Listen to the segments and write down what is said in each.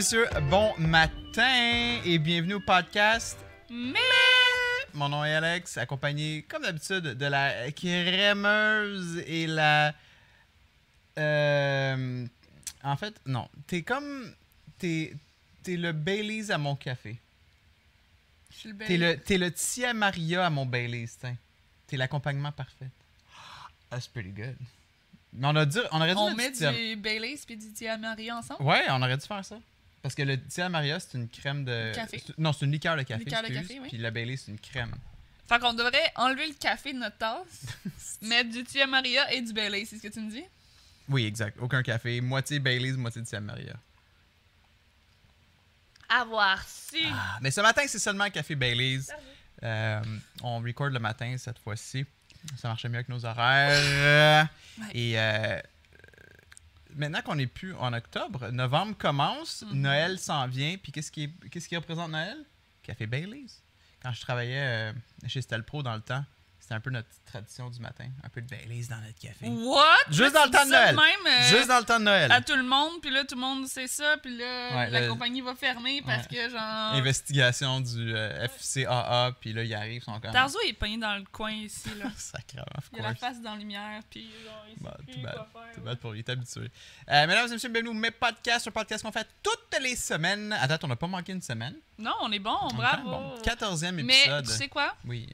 Messieurs, bon matin et bienvenue au podcast. Mais Mon nom est Alex, accompagné comme d'habitude de la crémeuse et la... Euh, en fait, non. T'es comme... T'es t'es le Baileys à mon café. je suis le T'es le, t'es le Tia Maria à mon Baileys, tiens. T'es l'accompagnement parfait. That's pretty good. Mais on, a dit, on aurait dû On mettre met du Baileys puis du Tia Maria ensemble? Ouais, on aurait dû faire ça. Parce que le Tia Maria, c'est une crème de. Café. Non, c'est une liqueur de café. Liqueur de excuse, café, oui. Puis la Bailey, c'est une crème. Fait qu'on devrait enlever le café de notre tasse, mettre du Tia Maria et du Baileys, c'est ce que tu me dis? Oui, exact. Aucun café. Moitié Bailey's, moitié Tia Maria. Avoir su. Ah, mais ce matin, c'est seulement café Bailey's. Euh, on record le matin cette fois-ci. Ça marchait mieux avec nos horaires. Ouais. Et euh, maintenant qu'on n'est plus en octobre, novembre commence, Mhm. Noël s'en vient. Puis qu'est-ce qui, est- qu'est-ce qui représente Noël? Café Bailey's. Quand je travaillais euh, chez Stelpro dans le temps, c'était un peu notre petite tradition du matin. Un peu de Bailey's dans notre café. What? Juste Là, dans le temps de Noël. même euh, Juste dans le temps de Noël. à tout le monde, puis là, tout le monde sait ça, puis là, Ouais, la le- compagnie va fermer parce que, genre... Investigation du euh, FCAA, puis là, ils arrivent, ils sont comme... Tarzo est pogné dans le coin ici, là. Sacrément, Il a la face dans la lumière, puis genre, il sait Bah, plus bad. quoi faire. C'est bad pour lui, il est habitué. Euh, mesdames et messieurs, bienvenue au Mes Podcasts, un podcast qu'on fait toutes les semaines. À date, on n'a pas manqué une semaine. Non, on est bon, On bravo. bon. 14e Mais épisode. tu sais quoi? Oui.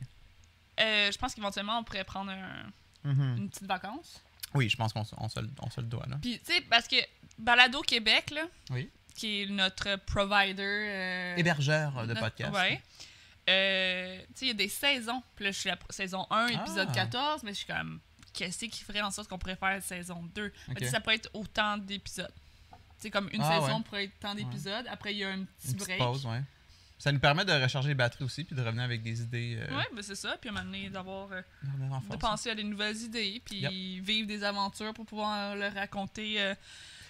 Euh, je pense qu'éventuellement, on pourrait prendre un- Mhm. une petite vacance. Oui, je pense qu'on se, on se le- on se le doit, là. Puis, tu sais, parce que Balado Québec, là, Oui. qui est notre provider. euh, Hébergeur de notre- podcast. Ouais. Euh, tu sais, il y a des saisons. Puis là, je suis la saison 1, épisode Ah. 14, mais je suis comme, qu'est-ce qui ferait en sorte qu'on pourrait faire saison 2? Fait que, tu sais, ça pourrait être autant d'épisodes. C'est comme une Ah, saison ouais. pourrait être tant d'épisodes. Après, il y a un petit Une break. pause, ouais. Ça nous permet de recharger les batteries aussi, puis de revenir avec des idées. euh, Ouais, ben c'est ça. Puis donné, d'avoir. euh, de force. penser à des nouvelles idées, puis Yep. vivre des aventures pour pouvoir le raconter euh,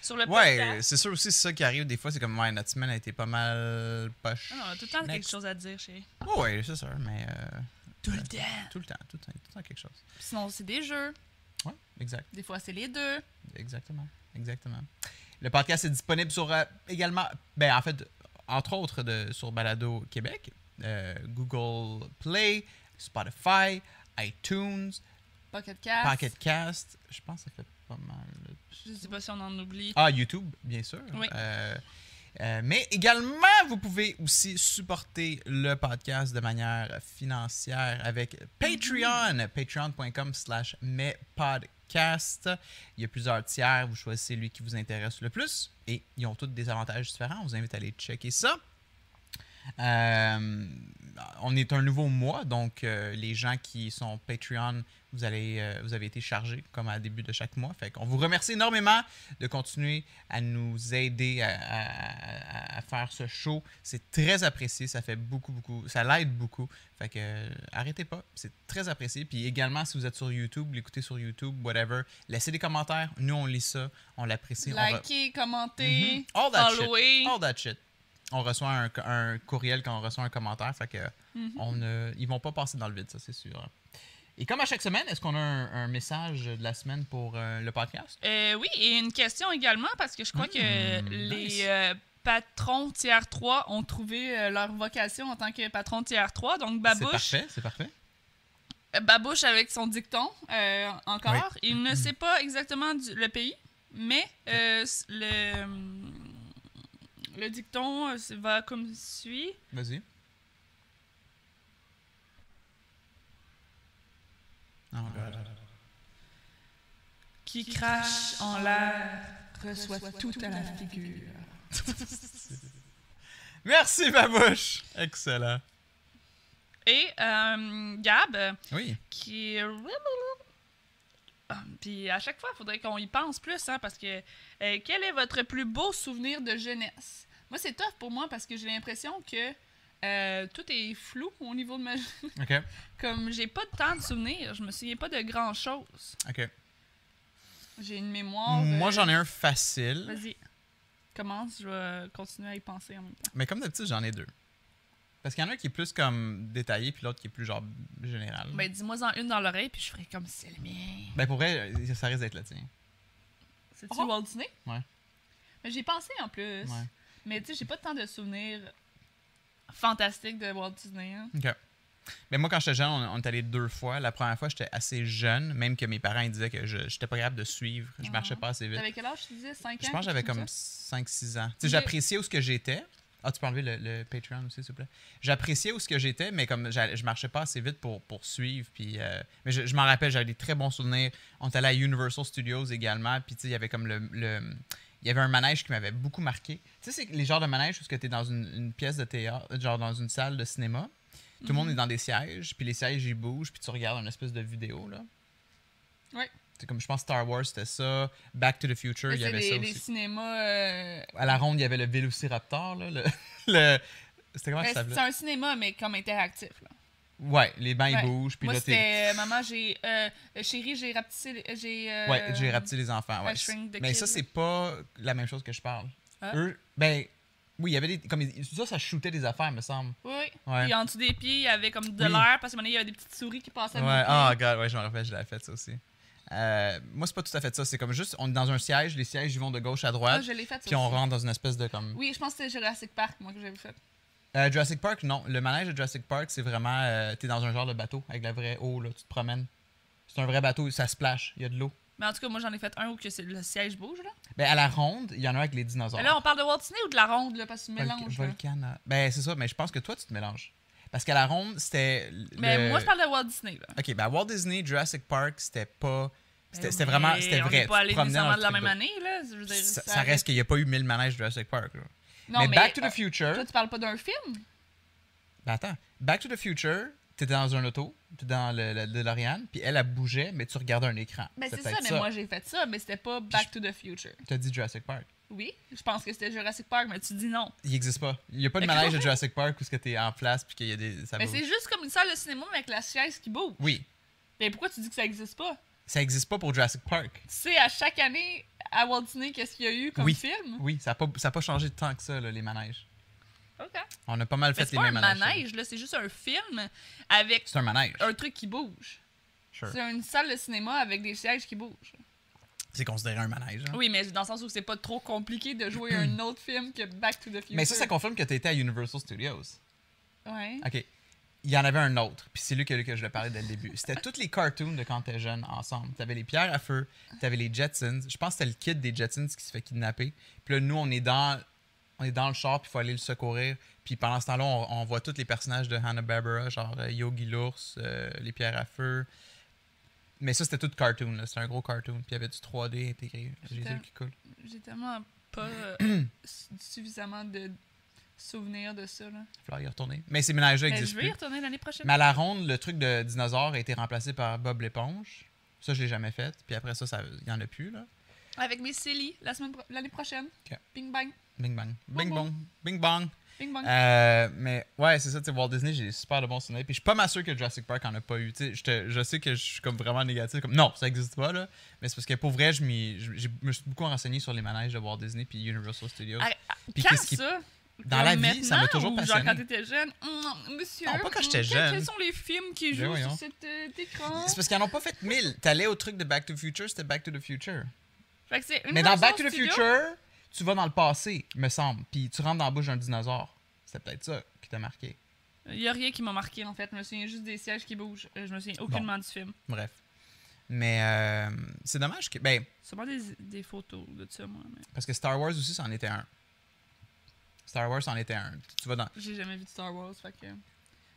sur le Ouais, podcast. c'est sûr aussi, c'est ça qui arrive des fois, c'est comme, ouais, notre semaine a été pas mal poche. Ah non, tout le temps quelque chose à dire, chérie. Oh, ouais, c'est sûr, mais euh, Tout le Ouais. temps. tout le temps, tout le temps, tout le temps quelque chose. Puis Sinon, c'est des jeux. Ouais, exact. Des fois, c'est les deux. Exactement. Exactement. Le podcast est disponible sur euh, également, ben en fait, entre autres de, sur Balado Québec, euh, Google Play, Spotify, iTunes, Pocket Cast. Pocket Cast. Je pense que ça fait pas mal. Je sais pas si on en oublie. Ah, YouTube, bien sûr. Oui. Euh, euh, mais également, vous pouvez aussi supporter le podcast de manière financière avec Patreon. Patreon.com slash mespodcast. Il y a plusieurs tiers. Vous choisissez celui qui vous intéresse le plus. Et ils ont tous des avantages différents. On vous invite à aller checker ça. Euh, on est un nouveau mois, donc euh, les gens qui sont Patreon, vous, allez, euh, vous avez été chargés comme à début de chaque mois. Fait qu'on vous remercie énormément de continuer à nous aider à, à- à- à faire ce show. C'est très apprécié, ça fait beaucoup, beaucoup, ça l'aide beaucoup. Fait que euh, arrêtez pas, c'est très apprécié. Puis également, si vous êtes sur YouTube, l'écoutez sur YouTube, whatever, laissez des commentaires. Nous, on lit ça, on l'apprécie. on Liker, commenter, Mhm. All that shit. follower. All that shit. On reçoit un, un courriel quand on reçoit un commentaire, fait que Mhm. on ne- ils vont pas passer dans le vide, ça c'est sûr. Et comme à chaque semaine, est-ce qu'on a un, un message de la semaine pour euh, le podcast? Euh, oui, et une question également, parce que je crois que Mm, les euh, patrons tiers 3 ont trouvé leur vocation en tant que patron tiers 3. Donc, C'est Babouche, parfait, c'est parfait. Babouche avec son dicton, encore. Il ne sait pas exactement du- le pays, mais le, le dicton euh, va comme suit. Vas-y. Oh, God. Qui crache en l'air reçoit tout à la figure. Merci, Babouche! Excellent. Et euh, Gab, Oui. qui. Ah, Puis à chaque fois, il faudrait qu'on y pense plus, hein, parce que euh, quel est votre plus beau souvenir de jeunesse? Moi, c'est tough pour moi parce que j'ai l'impression que euh, tout est flou au niveau de ma... OK. Comme j'ai pas tant de souvenirs, je me souviens pas de grand-chose. OK. J'ai une mémoire... Moi, euh, j'en ai un facile. Vas-y, commence, je vais continuer à y penser en même temps. Mais comme d'habitude, j'en ai deux. Parce qu'il y en a un qui est plus comme détaillé, puis l'autre qui est plus genre général. Ben, dis-moi-en une dans l'oreille, puis je ferai comme si c'est le mien. Ben, pour vrai, ça risque d'être le tien. C'est-tu Oh. Walt Disney? Ouais. Mais j'ai pensé en plus. Ouais. Mais tu sais, j'ai pas tant de souvenirs fantastiques de Walt Disney. hein. OK. Mais moi, quand j'étais jeune, on, on est allé deux fois. La première fois, j'étais assez jeune, même que mes parents ils disaient que je n'étais pas capable de suivre. Je Ah. marchais pas assez vite. T'avais quel âge, tu disais? 5 ans Je pense que j'avais comme ça? 5-6 ans. Tu sais, j'appréciais où ce que j'étais. Ah, tu peux enlever le, le Patreon aussi, s'il te plaît. J'appréciais où ce que j'étais, mais comme je marchais pas assez vite pour, pour suivre. Puis, euh, mais je, je m'en rappelle, j'avais des très bons souvenirs. On est allé à Universal Studios également. Puis, tu sais, il y avait comme le. le- il y avait un manège qui m'avait beaucoup marqué. Tu sais, c'est les genres de manèges où tu es dans une, une pièce de théâtre, genre dans une salle de cinéma. Tout le monde est dans des sièges, puis les sièges ils bougent, puis tu regardes une espèce de vidéo là. Ouais. C'est comme je pense Star Wars c'était ça, Back to the Future il y C'est avait des, ça aussi. cinémas. euh, À la ronde il y avait le Vélociraptor là, le, le- c'était comment ben, ça c'est s'appelait un cinéma, mais comme interactif. Là. Ouais, les bancs Ouais. ils bougent, puis Moi, c'était euh, Maman, j'ai. Euh, chérie, j'ai rapetissé. les- J'ai. euh, Ouais, j'ai rapetissé les enfants. Ouais. Mais ça, Kid. c'est pas la même chose que je parle. Ah. Eux, ben, oui, il y avait des. Comme, ça, ça shootait des affaires, me semble. Oui. Ouais. Puis en dessous des pieds, il y avait comme de Oui. l'air, parce donné, il y avait des petites souris qui passaient Ouais, ah, pieds. god, ouais, je me rappelle, je l'avais fait ça aussi. Euh, moi, c'est pas tout à fait ça. C'est comme juste, on est dans un siège, les sièges, ils vont de gauche à Ah, droite, je l'ai fait, ça puis on rentre dans une espèce de comme. Oui, je pense que c'était Jurassic Park, moi, que j'avais fait. Euh, Jurassic Park, non. Le manège de Jurassic Park, c'est vraiment. euh, T'es dans un genre de bateau avec la vraie eau, là. Tu te promènes. C'est un vrai bateau, ça splash, il y a de l'eau. Mais en tout cas, moi, j'en ai fait un où que c'est- le siège bouge, là. Ben, à la ronde, il y en a un avec les dinosaures. Mais là, on parle de Walt Disney ou de la ronde, là, parce que tu mélanges. Ben, c'est ça, mais je pense que toi, tu te mélanges. Parce qu'à la ronde, c'était. Mais le- moi, je parle de Walt Disney, là. Ok, ben, Walt Disney, Jurassic Park, c'était pas. C'était Mais c'était vraiment. C'était on vrai. n'est pas allé nécessairement de la même année, là. Je veux dire, Ça, ça reste qu'il n'y a pas eu 1000 manèges de Jurassic Park. là. Non, mais, Back to euh, the Future. Toi, tu parles pas d'un film? Ben, attends. Back to the Future, t'étais dans un auto, t'étais dans le, le DeLorean, puis elle, elle bougeait, mais tu regardais un écran. Ben, c'est ça, mais moi, j'ai fait ça, mais c'était pas Back to the Future. T'as dit Jurassic Park. Oui, je pense que c'était Jurassic Park, mais tu dis non. Il existe pas. Il n'y a pas de manège de Jurassic Park où ce que t'es en place puis qu'il y a des. Ça Mais c'est juste comme une salle de cinéma mais avec la chaise qui bouge. Oui. Mais pourquoi tu dis que ça existe pas? Ça existe pas pour Jurassic Park. Tu sais, à chaque année, à Walt Disney, qu'est-ce qu'il y a eu comme Oui. film? Oui, ça n'a pas, ça a pas changé de tant que ça, là, les manèges. OK. On a pas mal fait c'est les pas un mêmes manèges. manège, là, c'est juste un film avec C'est un manège. un truc qui bouge. Sure. C'est une salle de cinéma avec des sièges qui bougent. C'est considéré un manège. hein. Oui, mais dans le sens où c'est pas trop compliqué de jouer un autre film que Back to the Future. Mais ça, ça confirme que tu étais à Universal Studios. Ouais. OK. Il y en avait un autre, puis c'est lui que, que je le parlais dès le début. C'était tous les cartoons de quand t'es jeune ensemble. T'avais les pierres à feu, t'avais les Jetsons. Je pense que c'était le kid des Jetsons qui se fait kidnapper. Puis là, nous, on est dans, on est dans le char, puis il faut aller le secourir. Puis pendant ce temps-là, on, on voit tous les personnages de Hanna-Barbera, genre euh, Yogi l'ours, euh, les pierres à feu. Mais ça, c'était tout cartoon. C'était un gros cartoon. Puis il y avait du 3D intégré. J'ai les Putain. yeux qui coulent. J'ai tellement pas euh, su- suffisamment de souvenirs de ça. Là. Il va y retourner. Mais ces ménages-là je existent vais y retourner l'année prochaine. Mais à la ronde, le truc de dinosaure a été remplacé par Bob l'éponge. Ça, je l'ai jamais fait. Puis après ça, ça- il y en a plus, là. Avec mes Célie la semaine pro- l'année prochaine. Bing bang. Bing bang. Bing Bon, bong. Bing bang. Bing bang. Euh, mais ouais, c'est ça, tu sais, Walt Disney, j'ai super de bons souvenirs. Puis je suis pas mal sûr que Jurassic Park en a pas eu. Je te- je sais que je suis comme vraiment négatif. Comme, non, ça existe pas, là. Mais c'est parce que pour vrai, je, je, je me suis beaucoup renseigné sur les manèges de Walt Disney puis Universal Studios. Ah, ah, puis qu'est-ce qui- ça? Dans la vie, ça m'a toujours ou passionné. Genre quand t'étais jeune. Hum, monsieur. Non, pas quand hum, j'étais jeune. Quels sont les films qui Ben jouent sur cet euh, écran? C'est parce qu'ils en ont pas fait mille. T'allais au truc de Back to the Future, c'était Back to the Future. Fait que c'est Mais dans Back to the Future, tu vas dans le passé, me semble. Puis tu rentres dans la bouche d'un dinosaure. C'est peut-être ça qui t'a marqué. Il y a rien qui m'a marqué en fait. Je me souviens juste des sièges qui bougent. Euh, Je me souviens aucunement du film. Bref. Mais euh, c'est dommage que. Ben, Sûrement des, des photos de ça, moi. Mais parce que Star Wars aussi, c'en était un. Star Wars, c'en était un. Tu vas dans. j'ai jamais vu de Star Wars. Fait que...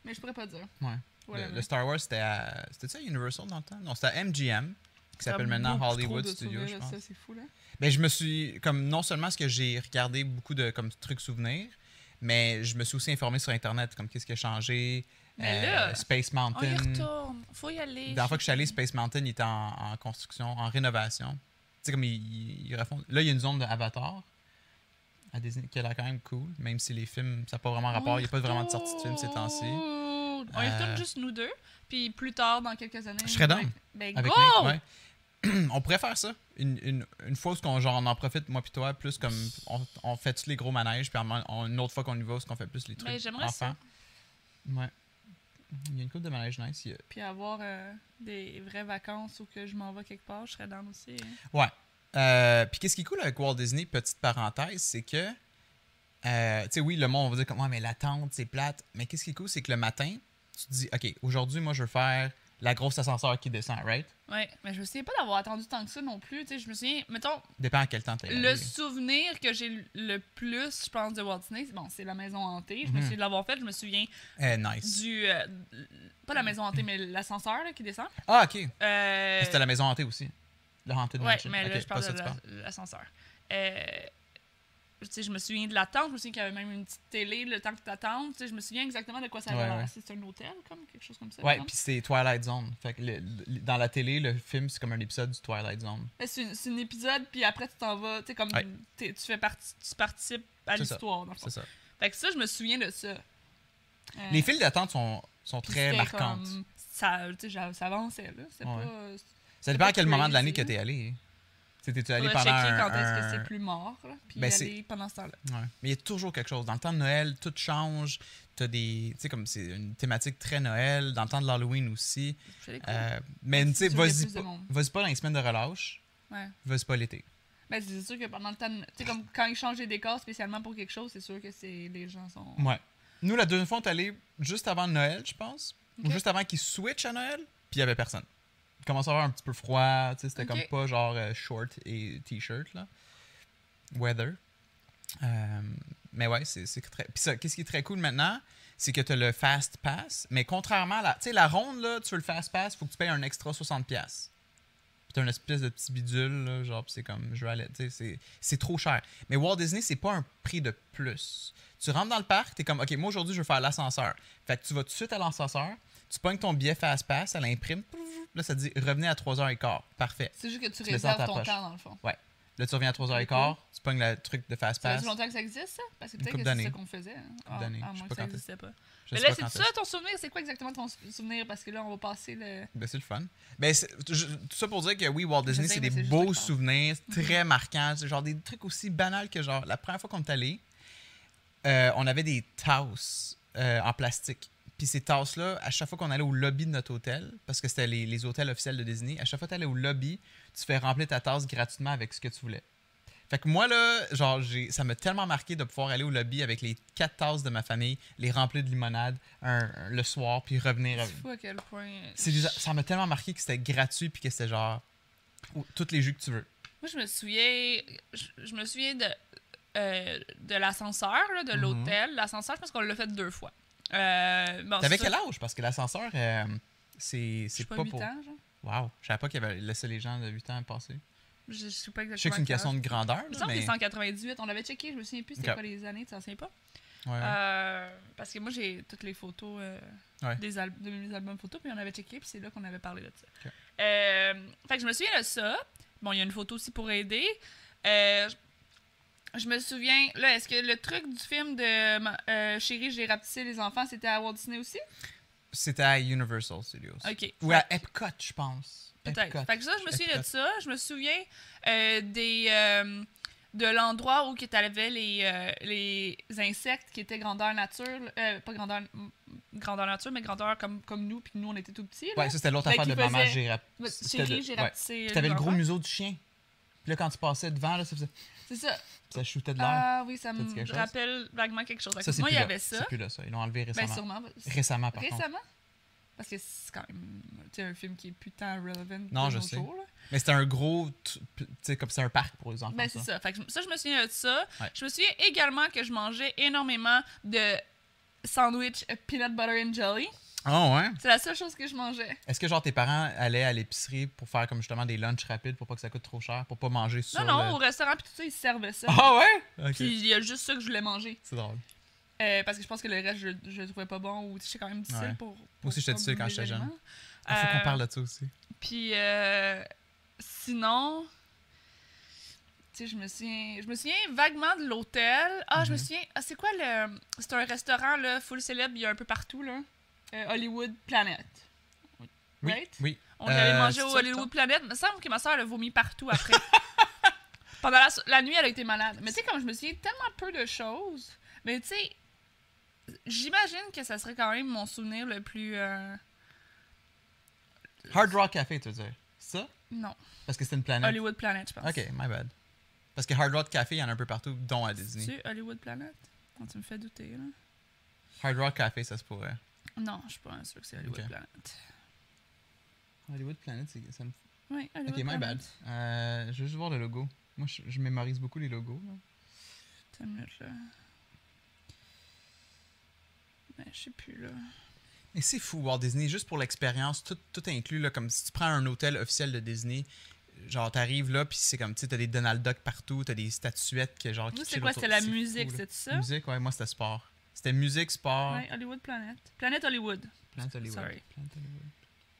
Mais je pourrais pas dire. Ouais. Voilà, le, le Star Wars, c'était à. C'était ça Universal dans le temps? Non, c'était à MGM, qui s'appelle maintenant Hollywood Studios, je pense. Ça, c'est fou là. Ben, je me suis. Comme, non seulement ce que j'ai regardé beaucoup de comme, trucs souvenirs, mais je me suis aussi informé sur Internet, comme qu'est-ce qui a changé. Mais euh, là, Space On y Mountain. retourne. Faut y aller. La dernière fois que je suis allé, Space Mountain, il était en, en construction, en rénovation. Tu sais, comme ils il, refont. Là, il y a une zone d'Avatar à Disney qui a l'air quand même cool, même si les films, ça n'a pas vraiment rapport. Il n'y a pas vraiment de sortie de film ces temps-ci. On y retourne Euh, juste nous deux. Puis plus tard, dans quelques années. Je serais avec- Ben Avec go! Nick, ouais. on pourrait faire ça. Une, une, une fois où on, genre, on en profite, moi puis toi, plus comme on, on fait tous les gros manèges, puis on- une autre fois qu'on y va, où on fait plus les trucs Ben, j'aimerais enfants. Ouais. Il y a une coupe de manège nice. a- Puis avoir euh, des vraies vacances ou que je m'en vais quelque part, je serais down aussi. hein. Ouais. Euh, puis qu'est-ce qui est cool avec Walt Disney, petite parenthèse, c'est que euh, tu sais, oui, le monde va dire comme, ouais, mais l'attente, c'est plate. Mais qu'est-ce qui est cool, c'est que le matin, tu te dis, OK, aujourd'hui, moi, je veux faire la grosse ascenseur qui descend, right? Ouais, mais je me souviens pas d'avoir attendu tant que ça non plus. Tu sais, je me souviens, mettons, Dépend à quel temps t'es le allé. souvenir que j'ai le plus, je pense, de Walt Disney, bon, c'est la maison hantée. Je me Mhm. souviens de l'avoir fait. Je me souviens Eh, nice. du. euh, pas la maison hantée, mais l'ascenseur qui descend. Ah, OK. Euh, C'était la maison hantée aussi. Le Haunted Ouais, Mansion. mais là, je parle de l'ascenseur. Euh, je me souviens de l'attente, je me souviens qu'il y avait même une petite télé, le temps que. Tu sais, je me souviens exactement de quoi ça avait Ouais. C'est un hôtel, comme quelque chose comme ça. Ouais, puis c'est Twilight Zone. Fait que le- le- dans la télé, le film, c'est comme un épisode du Twilight Zone. C'est un épisode, puis après, tu t'en vas. Tu comme Ouais. tu fais partie, tu participes à l'histoire, dans le fond. C'est ça. Fait que ça, je me souviens de ça. Euh, Les files d'attente sont, sont très marquantes. comme- Ça, ça avançait, là. C'est pas. Ça dépend à quel moment de l'année que t'es allé. T'étais-tu allé Faudrait pendant checker un... quand est-ce que c'est plus mort, là, puis Ben, aller pendant ce temps-là. Ouais. Mais il y a toujours quelque chose. Dans le temps de Noël, tout change. T'as des... Tu sais, comme c'est une thématique très Noël. Dans le temps de l'Halloween aussi. Euh, mais tu sais, vas-y pas, vas-y pas dans les semaines de relâche. Ouais. Vas-y pas l'été. Ben, c'est sûr que pendant le temps. de- Tu sais, comme quand ils changent les décors spécialement pour quelque chose, c'est sûr que c'est les gens sont. Ouais. Nous, la deuxième fois, on est allé juste avant Noël, je pense. Ou juste avant qu'ils switchent à Noël. Puis il y avait personne. Il commençait à avoir un petit peu froid. tu sais, C'était comme pas genre euh, short et t-shirt, là. Weather. Euh, mais ouais, c'est très. Puis ça, qu'est-ce qui est très cool maintenant, c'est que tu as le Fast Pass. Mais contrairement à la. Tu sais, la ronde, là, tu veux le Fast Pass, faut que tu payes un extra 60$. piastres. Puis t'as une espèce de petit bidule, là, genre, c'est comme, je vais aller, tu sais, c'est- c'est trop cher. Mais Walt Disney, c'est pas un prix de plus. Tu rentres dans le parc, t'es comme, ok, moi aujourd'hui, je veux faire l'ascenseur. Fait que tu vas tout de suite à l'ascenseur, tu pognes ton billet Fast Pass, elle imprime, là, ça te dit, revenez à 3h15. Parfait. C'est juste que tu réserves ton temps, dans le fond. Là, tu reviens à 3h15, tu pognes le truc de Fast Ça fait Pass. longtemps que ça existe, ça? Parce que peut-être que c'est ça qu'on faisait. hein. Ah, d'années. Pas que ça n'existait pas. Je Mais là, c'est ça ton souvenir? C'est quoi exactement ton sou- souvenir? Parce que là, on va passer le. Ben, c'est le fun. Ben, je- tout ça pour dire que oui, Walt Disney, c'est des beaux souvenirs, très marquants. C'est genre des trucs aussi banals que genre, la première fois qu'on est allé, euh, on avait des tasses euh, en plastique. Puis ces tasses-là, à chaque fois qu'on allait au lobby de notre hôtel, parce que c'était les, les hôtels officiels de Disney, à chaque fois que tu allais au lobby, tu fais remplir ta tasse gratuitement avec ce que tu voulais. Fait que moi, là, genre, ça m'a tellement marqué de pouvoir aller au lobby avec les quatre tasses de ma famille, les remplir de limonade un- un- le soir, puis revenir C'est avec. fou à quel point. Ça m'a tellement marqué que c'était gratuit puis que c'était genre ou- toutes les jus que tu veux. Moi, je me souviens. Je, je me souviens de. euh, de l'ascenseur, de Mhm. l'hôtel. L'ascenseur, je pense qu'on l'a fait deux fois. Euh, bon, T'avais quel âge? Parce que l'ascenseur euh, c'est Je pas, pas, 8 pour ans, genre. Wow, je savais pas qu'il avait laissé les gens de 8 ans passer. Je, je sais pas exactement. Je sais que c'est une question de grandeur semble que c'est 198. On l'avait checké, je me souviens plus c'était Ok. quoi les années, tu t'en souviens pas? ouais. Euh, parce que moi, j'ai toutes les photos euh, Ouais. des al- de mes albums photos, puis on avait checké, puis c'est là qu'on avait parlé de ça. Ok. Euh, fait que je me souviens de ça. Bon, il y a une photo aussi pour aider. Je me souviens, là, est-ce que le truc du film de euh, Chérie, j'ai rapetissé les enfants, c'était à Walt Disney aussi? C'était à Universal Studios. Ok. Ou à Epcot, je pense. Peut-être. Fait que ça, je me souviens de ça. Je me souviens euh, des, euh, de l'endroit où tu avais les, euh, les insectes qui étaient grandeur nature. pas grandeur, grandeur nature, mais grandeur comme, comme nous, puis nous, on était tout petits. là. Ouais, ça c'était l'autre affaire de maman, j'ai rap... Ouais, c'était Chérie, j'ai rapetissé. T'avais les le gros museau du chien. Puis là quand tu passais devant là, ça faisait C'est ça. Ça shootait de l'air. Ah oui, ça quelque me rappelle vaguement quelque chose. ça Moi, il y avait ça. C'est plus là ça, ils l'ont enlevé Ben, récemment. sûrement. Récemment par contre. Récemment? Parce que c'est quand même un film qui est putain relevant Non, je sais. jours. Mais c'était un gros tu sais comme c'est un parc pour les enfants. Ben, c'est ça. Fait que je- ça, je me souviens de ça. Ouais. Je me souviens également que je mangeais énormément de sandwich peanut butter and jelly. Ah ouais? C'est la seule chose que je mangeais. Est-ce que genre tes parents allaient à l'épicerie pour faire comme justement des lunchs rapides pour pas que ça coûte trop cher, pour pas manger sur non, non, le- au restaurant, puis tout ça, ils servaient ça. Ah ouais? Puis il y a juste ça que je voulais manger. C'est drôle. Euh, parce que je pense que le reste, je, je le trouvais pas bon ou c'est quand même difficile Ouais. pour, pour. aussi, j'étais difficile quand j'étais jeune. Il faut Euh, qu'on parle de ça aussi. Puis euh, sinon, tu sais, je me souviens, je me souviens vaguement de l'hôtel. Ah, je me Mhm. souviens, ah, c'est quoi le, c'est un restaurant là, full célèbre, il y a un peu partout là, Euh, Hollywood Planet. Oui, right? oui. On y allait Euh, manger c'est au ça, Hollywood Planet. Il me semble que ma soeur a vomi partout après. Pendant la, nuit, elle a été malade. Mais tu sais, comme je me souviens tellement peu de choses, mais tu sais, j'imagine que ça serait quand même mon souvenir le plus. euh, Hard Rock Café, tu veux dire? Ça? Non, Parce que c'était une planète. Hollywood Planet, je pense. Ok, my bad. Parce que Hard Rock Café, il y en a un peu partout, dont à Disney. Tu Hollywood Planet? Oh, tu me fais douter, là. Hard Rock Café, ça se pourrait. Non, je suis pas sûr que c'est Hollywood. Planet. Hollywood Planet, c'est- ça me... Oui, Hollywood Ok, my Planet. bad. Euh, je veux juste voir le logo. Moi, je, je mémorise beaucoup les logos. là. Attends une minute, là. Mais je sais plus, là. Mais c'est fou, Walt Disney, juste pour l'expérience, tout, tout inclus, là, comme si tu prends un hôtel officiel de Disney, genre t'arrives là, puis c'est comme, tu sais, t'as des Donald Duck partout, t'as des statuettes que genre... qui Nous, c'est quoi? C'était la musique, c'est ça? Musique, ouais, moi c'était sport. C'était musique, sport, Ouais, Hollywood Planet. Planet Hollywood. Planet Hollywood. Sorry. Planet Hollywood.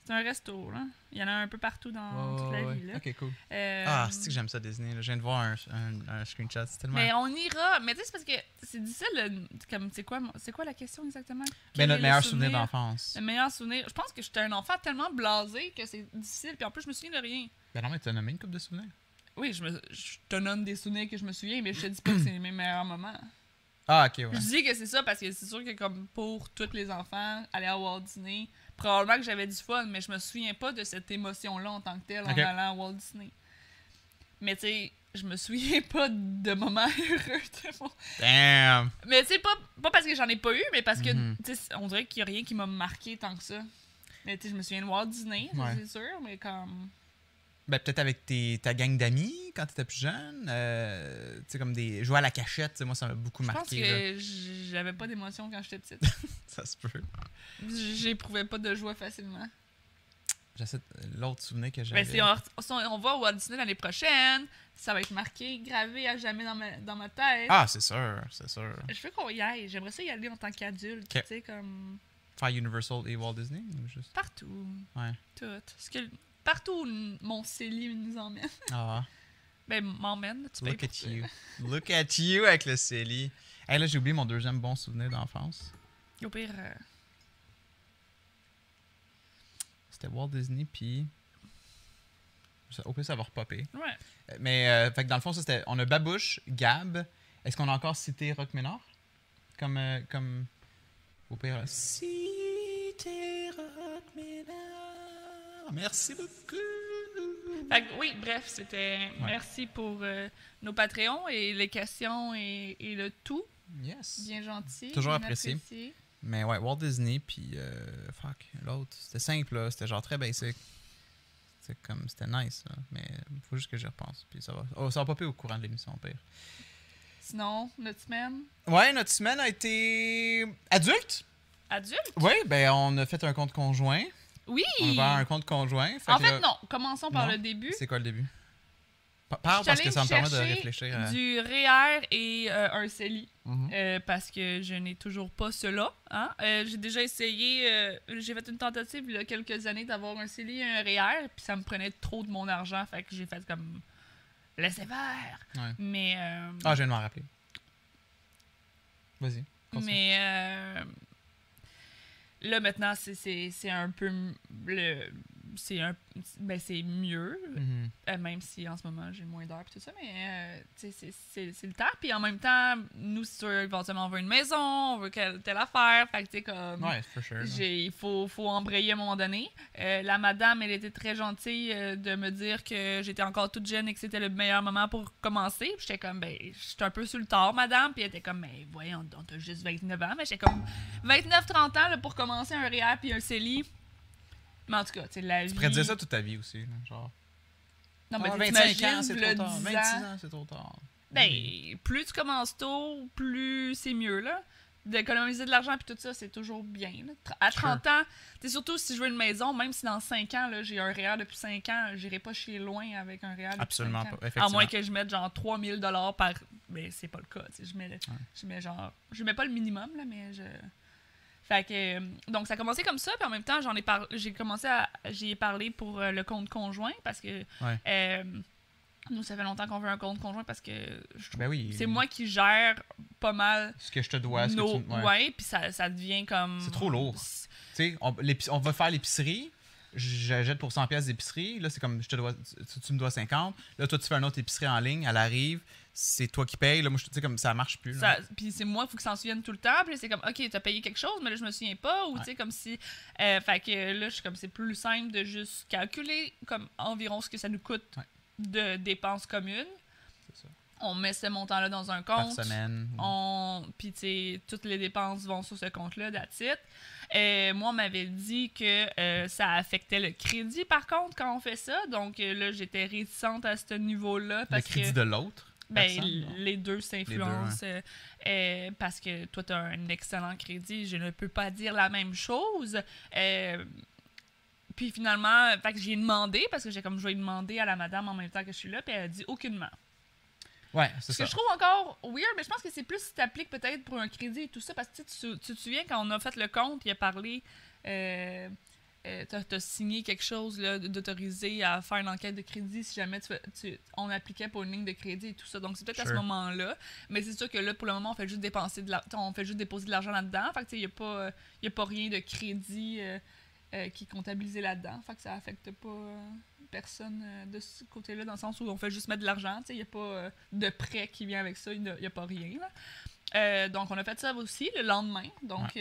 C'est un resto, là. Il y en a un peu partout dans toute la Ouais, ville, là. Ok, cool. Euh, Ah, c'est que j'aime ça Disney, là? je viens de voir un, un, un screenshot, c'est tellement... Mais on ira. Mais tu sais, c'est parce que c'est difficile. Comme, c'est quoi, c'est quoi la question exactement? Ben, est notre le meilleur souvenir? d'enfance? Le meilleur souvenir. Je pense que j'étais un enfant tellement blasé que c'est difficile. Puis en plus, je me souviens de rien. Ben non, mais t'as nommé une coupe de souvenirs. Oui, je, me, je te nomme des souvenirs que je me souviens, mais je te dis pas que c'est mes meilleurs moments. Ah, ok, ouais. Je dis que c'est ça parce que c'est sûr que, comme pour tous les enfants, aller à Walt Disney, probablement que j'avais du fun, mais je me souviens pas de cette émotion-là en tant que telle en allant à Walt Disney. Mais tu sais, je me souviens pas de moments heureux de mon Damn! Mais tu sais, pas, pas parce que j'en ai pas eu, mais parce que, Mhm. tu sais, on dirait qu'il y a rien qui m'a marqué tant que ça. Mais tu sais, je me souviens de Walt Disney, Ouais. c'est sûr, mais comme. Ben, peut-être avec tes, ta gang d'amis quand t'étais plus jeune. euh, tu sais, comme des. Jouer à la cachette, tu moi, ça m'a beaucoup Je pense marqué. que j'avais pas d'émotion quand j'étais petite. Ça se peut. J'éprouvais pas de joie facilement. J'essaie. L'autre souvenir que j'avais. Ben, si on, on va au Walt Disney l'année prochaine, ça va être marqué, gravé à jamais dans ma, dans ma tête. Ah, c'est sûr, c'est sûr. Je veux qu'on y aille. J'aimerais ça y aller en tant qu'adulte, Ok. tu sais, comme. Faire Universal et Walt Disney ou juste? Partout. Ouais. Tout. Ce que, partout où mon CELI nous emmène. Ah, Ben, m'emmène, tu look at you. Look at you avec le CELI. Hey, là, j'ai oublié mon deuxième bon souvenir d'enfance. Au pire, euh, C'était Walt Disney, puis. Au pire, ça va repopper. ouais. Euh, Mais, euh, fait que dans le fond, ça c'était. On a Babouche, Gab. Est-ce qu'on a encore cité Rock Ménard? Comme. euh, comme... Au pire. Cité Rock Ménard. Merci beaucoup. Fait que oui, bref, c'était. Merci pour euh, nos Patreons et les questions et, et le tout. Yes. Bien gentil. Toujours bien apprécié. Mais ouais, Walt Disney, puis. euh, fuck, l'autre. C'était simple. C'était genre très basic. C'était comme. C'était nice, là. Mais faut juste que j'y repense. Puis ça va. Oh, ça va popper au courant de l'émission, pire. Sinon, notre semaine? Ouais, notre semaine a été. adulte. adulte? Oui, ben on a fait un compte conjoint. Oui! On a ouvert un compte conjoint. En que fait, là- non. Commençons par Non? le début. C'est quoi le début? Pa- Parle parce que ça me permet de réfléchir. à- Du REER et euh, un CELI. Mhm. euh, parce que je n'ai toujours pas cela. Hein? Euh, j'ai déjà essayé, j'ai fait une tentative il y a quelques années d'avoir un CELI et un REER, puis ça me prenait trop de mon argent, fait que j'ai fait comme laissez faire. Ouais. Mais Ah, je viens de m'en rappeler. Vas-y. mais là maintenant c'est- un peu le c'est un ben c'est mieux Mhm. euh, même si en ce moment j'ai moins d'heures et tout ça, mais euh, c'est- c'est c'est le temps. Puis en même temps, nous, sûr, éventuellement, on veut une maison, on veut quelle, telle affaire. Fait que tu sais, comme. Ouais, for sure. j'ai- Il faut, faut embrayer à un moment donné. Euh, la madame, elle était très gentille euh, de me dire que j'étais encore toute jeune et que c'était le meilleur moment pour commencer. Puis J'étais comme, ben, j'étais un peu sur le tard, madame. Puis elle était comme, mais voyons, on t'a juste 29 ans. Mais j'étais comme, 29-30 ans là, pour commencer un REER puis un CELI. Mais en tout cas, tu sais, la vie. Tu pourrais dire ça toute ta vie aussi. là, genre. Non, mais Ah, t'imagines, 25 ans, c'est trop tard. 10 26 ans. c'est trop tard. Ben, plus tu commences tôt, plus c'est mieux, là. D'économiser de l'argent puis tout ça, c'est toujours bien. là. À 30 ans, t'sais, surtout si je veux une maison, même si dans 5 ans, là, j'ai un REER depuis 5 ans, j'irai pas chez loin avec un REER depuis Absolument 5 ans. pas, À moins que je mette genre 3000 dollars par... Mais c'est pas le cas, je mets, je mets genre... Je mets pas le minimum, là, mais je... Fait que... euh, Donc, ça a commencé comme ça, puis en même temps, j'en ai parlé... J'ai commencé à... J'y ai parlé pour euh, le compte conjoint, parce que... Ouais. euh, nous, ça fait longtemps qu'on veut un compte conjoint parce que je Ben oui. c'est moi qui gère pas mal Ce que je te dois, ce nos. que tu. ouais. Ouais, puis ça, ça devient comme. C'est trop lourd. Tu sais, on, va faire l'épicerie. Je jette pour 100 pièces d'épicerie. Là, c'est comme, je te dois, tu, tu me dois 50. Là, toi, tu fais une autre épicerie en ligne. Elle arrive. C'est toi qui payes. Là, moi, je sais, comme ça marche plus. Ça- Puis c'est moi, il faut que ça en souvienne tout le temps. Puis c'est comme, OK, t'as payé quelque chose, mais là, je me souviens pas. Ou, Ouais. tu sais, comme si. euh, fait que là, je suis comme, c'est plus simple de juste calculer comme environ ce que ça nous coûte Ouais. de dépenses communes. C'est ça. On met ce montant-là dans un par compte. semaine. On... Puis, tu sais, toutes les dépenses vont sur ce compte-là, that's it. Et moi, on m'avait dit que euh, ça affectait le crédit, par contre, quand on fait ça. Donc euh, là, j'étais réticente à ce niveau-là. Le crédit que de l'autre? Ben, personne, les deux s'influencent. euh, euh, parce que toi, tu as un excellent crédit. Je ne peux pas dire la même chose. Euh, puis finalement, fait que j'ai demandé, parce que j'ai comme je vais demander à la madame en même temps que je suis là, puis elle a dit aucunement. Ouais, c'est Ce que ça. je trouve encore weird, mais je pense que c'est plus si t'appliques peut-être pour un crédit et tout ça, parce que tu, tu, tu te souviens quand on a fait le compte, il a parlé, euh, euh, t'as, t'as signé quelque chose d'autorisé à faire une enquête de crédit si jamais tu, tu- on appliquait pour une ligne de crédit et tout ça. Donc c'est peut-être à ce moment-là, mais c'est sûr que là pour le moment on fait juste dépenser de la, on fait juste déposer de l'argent là-dedans. Fait que tu il y a pas, y a pas rien de crédit euh, euh, qui est comptabilisé là-dedans. Fait que ça affecte pas euh, personne de ce côté-là, dans le sens où on fait juste mettre de l'argent. Il n'y a pas de prêt qui vient avec ça, il n'y a pas rien. là. Donc, on a fait ça aussi le lendemain. Donc,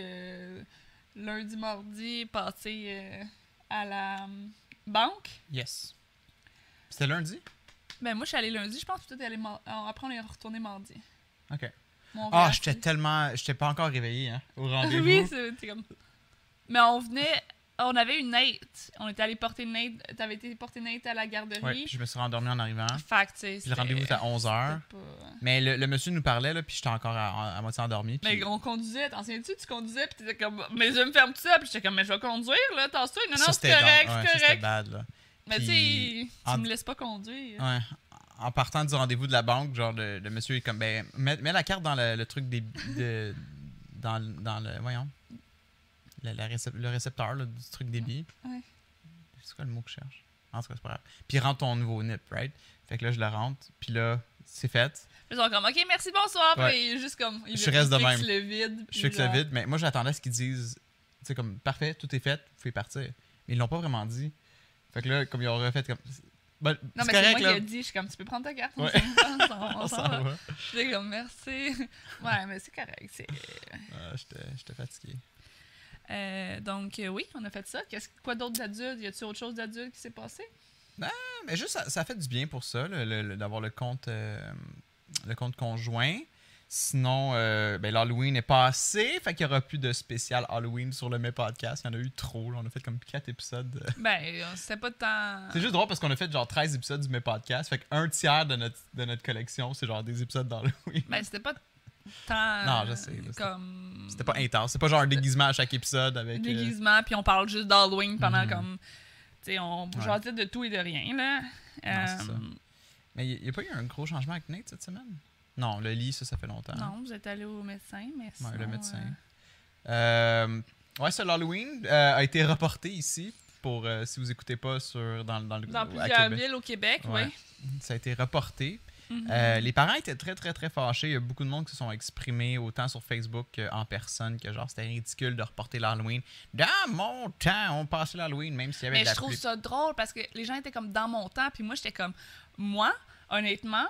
lundi, mardi, passé euh, à la euh, banque. Yes. C'était lundi? Ben, moi, je suis allée lundi, je pense que toi, t'es allé mar- Après, on est retourné mardi. OK. Mon Ah, j'étais tellement... J'étais pas encore réveillé, hein, au rendez-vous. oui, c'est comme. Mais on venait. On avait une Nate. On était allé porter Nate. T'avais été porter Nate à la garderie. Ouais, puis je me suis rendormi en arrivant. Fait que, tu sais. Puis le rendez-vous était à 11h. c'était pas- Mais le, le monsieur nous parlait, là, puis j'étais encore à, à moitié endormi. Puis... Mais on conduisait, t'en souviens-tu, tu conduisais, pis t'étais comme, mes yeux me ferment tout ça, pis j'étais comme, mais je vais conduire, là, tasse-toi. Non, non, ça, c'est correct, ouais, c'est correct. bad, là. Mais tu Puis, sais, tu en- me laisses pas conduire. Ouais. En partant du rendez-vous de la banque, genre, le, le monsieur est comme, ben, mets, mets la carte dans le, le truc des. de- dans, le- dans le. Voyons. Le, la récep- le récepteur là, du truc des billets. Ouais. C'est quoi le mot que je cherche? En tout cas, c'est pas grave. Puis rentre ton nouveau NIP, right? Fait que là, je le rentre. Puis là, c'est fait. Ils sont comme, ok, merci, bonsoir. Puis juste comme, il Je reste de fixe même. le vide. Je c'est genre- vide, mais moi, j'attendais à ce qu'ils disent. Tu sais, comme, parfait, tout est fait, vous pouvez partir. Mais ils l'ont pas vraiment dit. Fait que là, comme ils ont refait comme. Ben, Non, mais c'est moi là. qui ai dit, je suis comme, tu peux prendre ta carte. Ouais. on s'en va. va. J'étais comme, merci. Ouais, mais c'est correct. Ah, j'étais fatigué. Euh, donc, euh, oui, on a fait ça. Qu'est-ce, quoi d'autre d'adulte? Y a-tu autre chose d'adulte qui s'est passé? Mais juste, ça, ça fait du bien pour ça, le- le- le- d'avoir le compte, euh, le compte conjoint. Sinon, euh, ben, l'Halloween est passé, fait qu'il n'y aura plus de spécial Halloween sur le Mes Podcast. Il y en a eu trop. là. On a fait comme 4 épisodes. Ben, c'était pas de temps. C'est juste drôle parce qu'on a fait genre 13 épisodes du Mes Podcast. Fait qu'un tiers de notre, de notre collection, c'est genre des épisodes d'Halloween. Ben, c'était pas tant. Non, je sais, c'était- Comme. C'était pas intense. C'est pas genre un déguisement à chaque épisode avec. euh, déguisement, puis on parle juste d'Halloween pendant Mhm. comme. Tu sais, on Ouais. de tout et de rien, là. Non, c'est ça. Euh, Mais il n'y a pas eu un gros changement avec Nate cette semaine? Non, le lit, ça, ça fait longtemps. Non, vous êtes allé au médecin, mais sinon, le médecin. euh, Euh, ouais, ça, l'Halloween euh, a été reporté ici. Pour si vous écoutez pas sur dans, dans le dans plusieurs villes au Québec, Ouais. oui. Ça a été reporté. Mhm. Euh, les parents étaient très, très, très fâchés. Il y a beaucoup de monde qui se sont exprimés autant sur Facebook qu'en personne que genre c'était ridicule de reporter l'Halloween. Dans mon temps, on passait l'Halloween, même s'il y avait Mais de la je trouve pluie. ça drôle parce que les gens étaient comme dans mon temps, puis moi j'étais comme moi, honnêtement,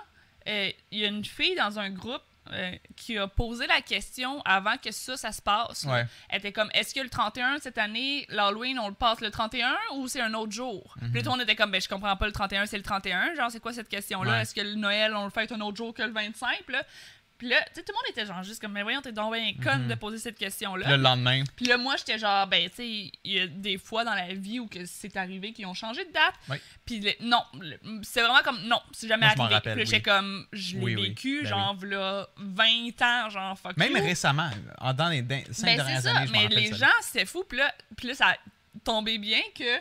euh, il y a une fille dans un groupe euh, qui a posé la question avant que ça, ça se passe. Ouais. Elle était comme est-ce que le 31 cette année, l'Halloween, on le passe le 31 ou c'est un autre jour? Puis là, tout le monde était comme ben je comprends pas le 31, c'est le 31. Genre, c'est quoi cette question-là? Ouais. Est-ce que le Noël, on le fait un autre jour que le 25 Puis là, puis là, tu sais, tout le monde était genre juste comme mais voyons, t'es donc bien conne Mhm. de poser cette question-là. Là, le lendemain, Puis là, moi, j'étais genre, ben, tu sais, il y a des fois dans la vie où que c'est arrivé qu'ils ont changé de date. Oui. Puis non, c'est vraiment comme, non, c'est jamais Moi, arrivé. rappelle, Puis là, j'étais oui. comme, je l'ai Oui, vécu, Ben genre, v'là 20 ans, genre, fuck même you. récemment, en, dans les din- cinq Ben, c'est dernières ça, années, je mais les ça. gens, c'était fou. Puis là, puis là, ça a tombé bien que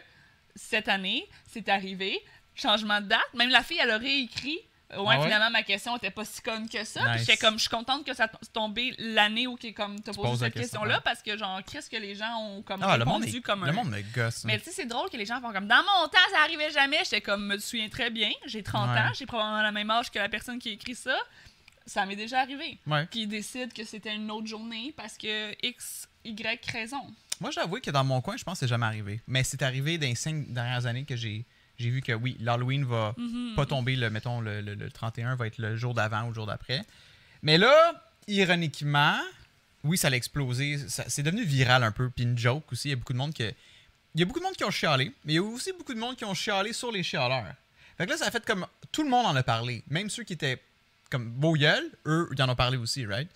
cette année, c'est arrivé, changement de date. Même la fille, elle a réécrit. Ouais, Ah ouais? finalement, ma question était pas si conne que ça. Puis Nice. j'étais comme, je suis contente que ça tombé l'année où qui comme t'as posé cette question, question-là parce que genre, qu'est-ce que les gens ont comme Ah, le monde, répondu est- comme le un- monde me gosse. hein. Mais tu sais, c'est drôle que les gens font comme dans mon temps, ça arrivait jamais. J'étais comme, me souviens très bien, j'ai 30 Ouais. ans, j'ai probablement le même âge que la personne qui écrit ça. Ça m'est déjà arrivé. Ouais. Qui décide que c'était une autre journée parce que X, Y raison. Moi, j'avoue que dans mon coin, je pense que c'est jamais arrivé. Mais c'est arrivé dans les cinq dernières années que j'ai j'ai vu que oui, l'Halloween va Mhm. pas tomber, le, mettons, le, le- le 31 va être le jour d'avant ou le jour d'après. Mais là, ironiquement, oui, ça a explosé. C'est devenu viral un peu. Puis une joke aussi. Il y a beaucoup de monde qui. Il y a beaucoup de monde qui ont chialé, mais il y a aussi beaucoup de monde qui ont chialé sur les chialeurs. Fait que là, ça a fait comme. Tout le monde en a parlé. Même ceux qui étaient comme beau gueule, eux, ils en ont parlé aussi, right?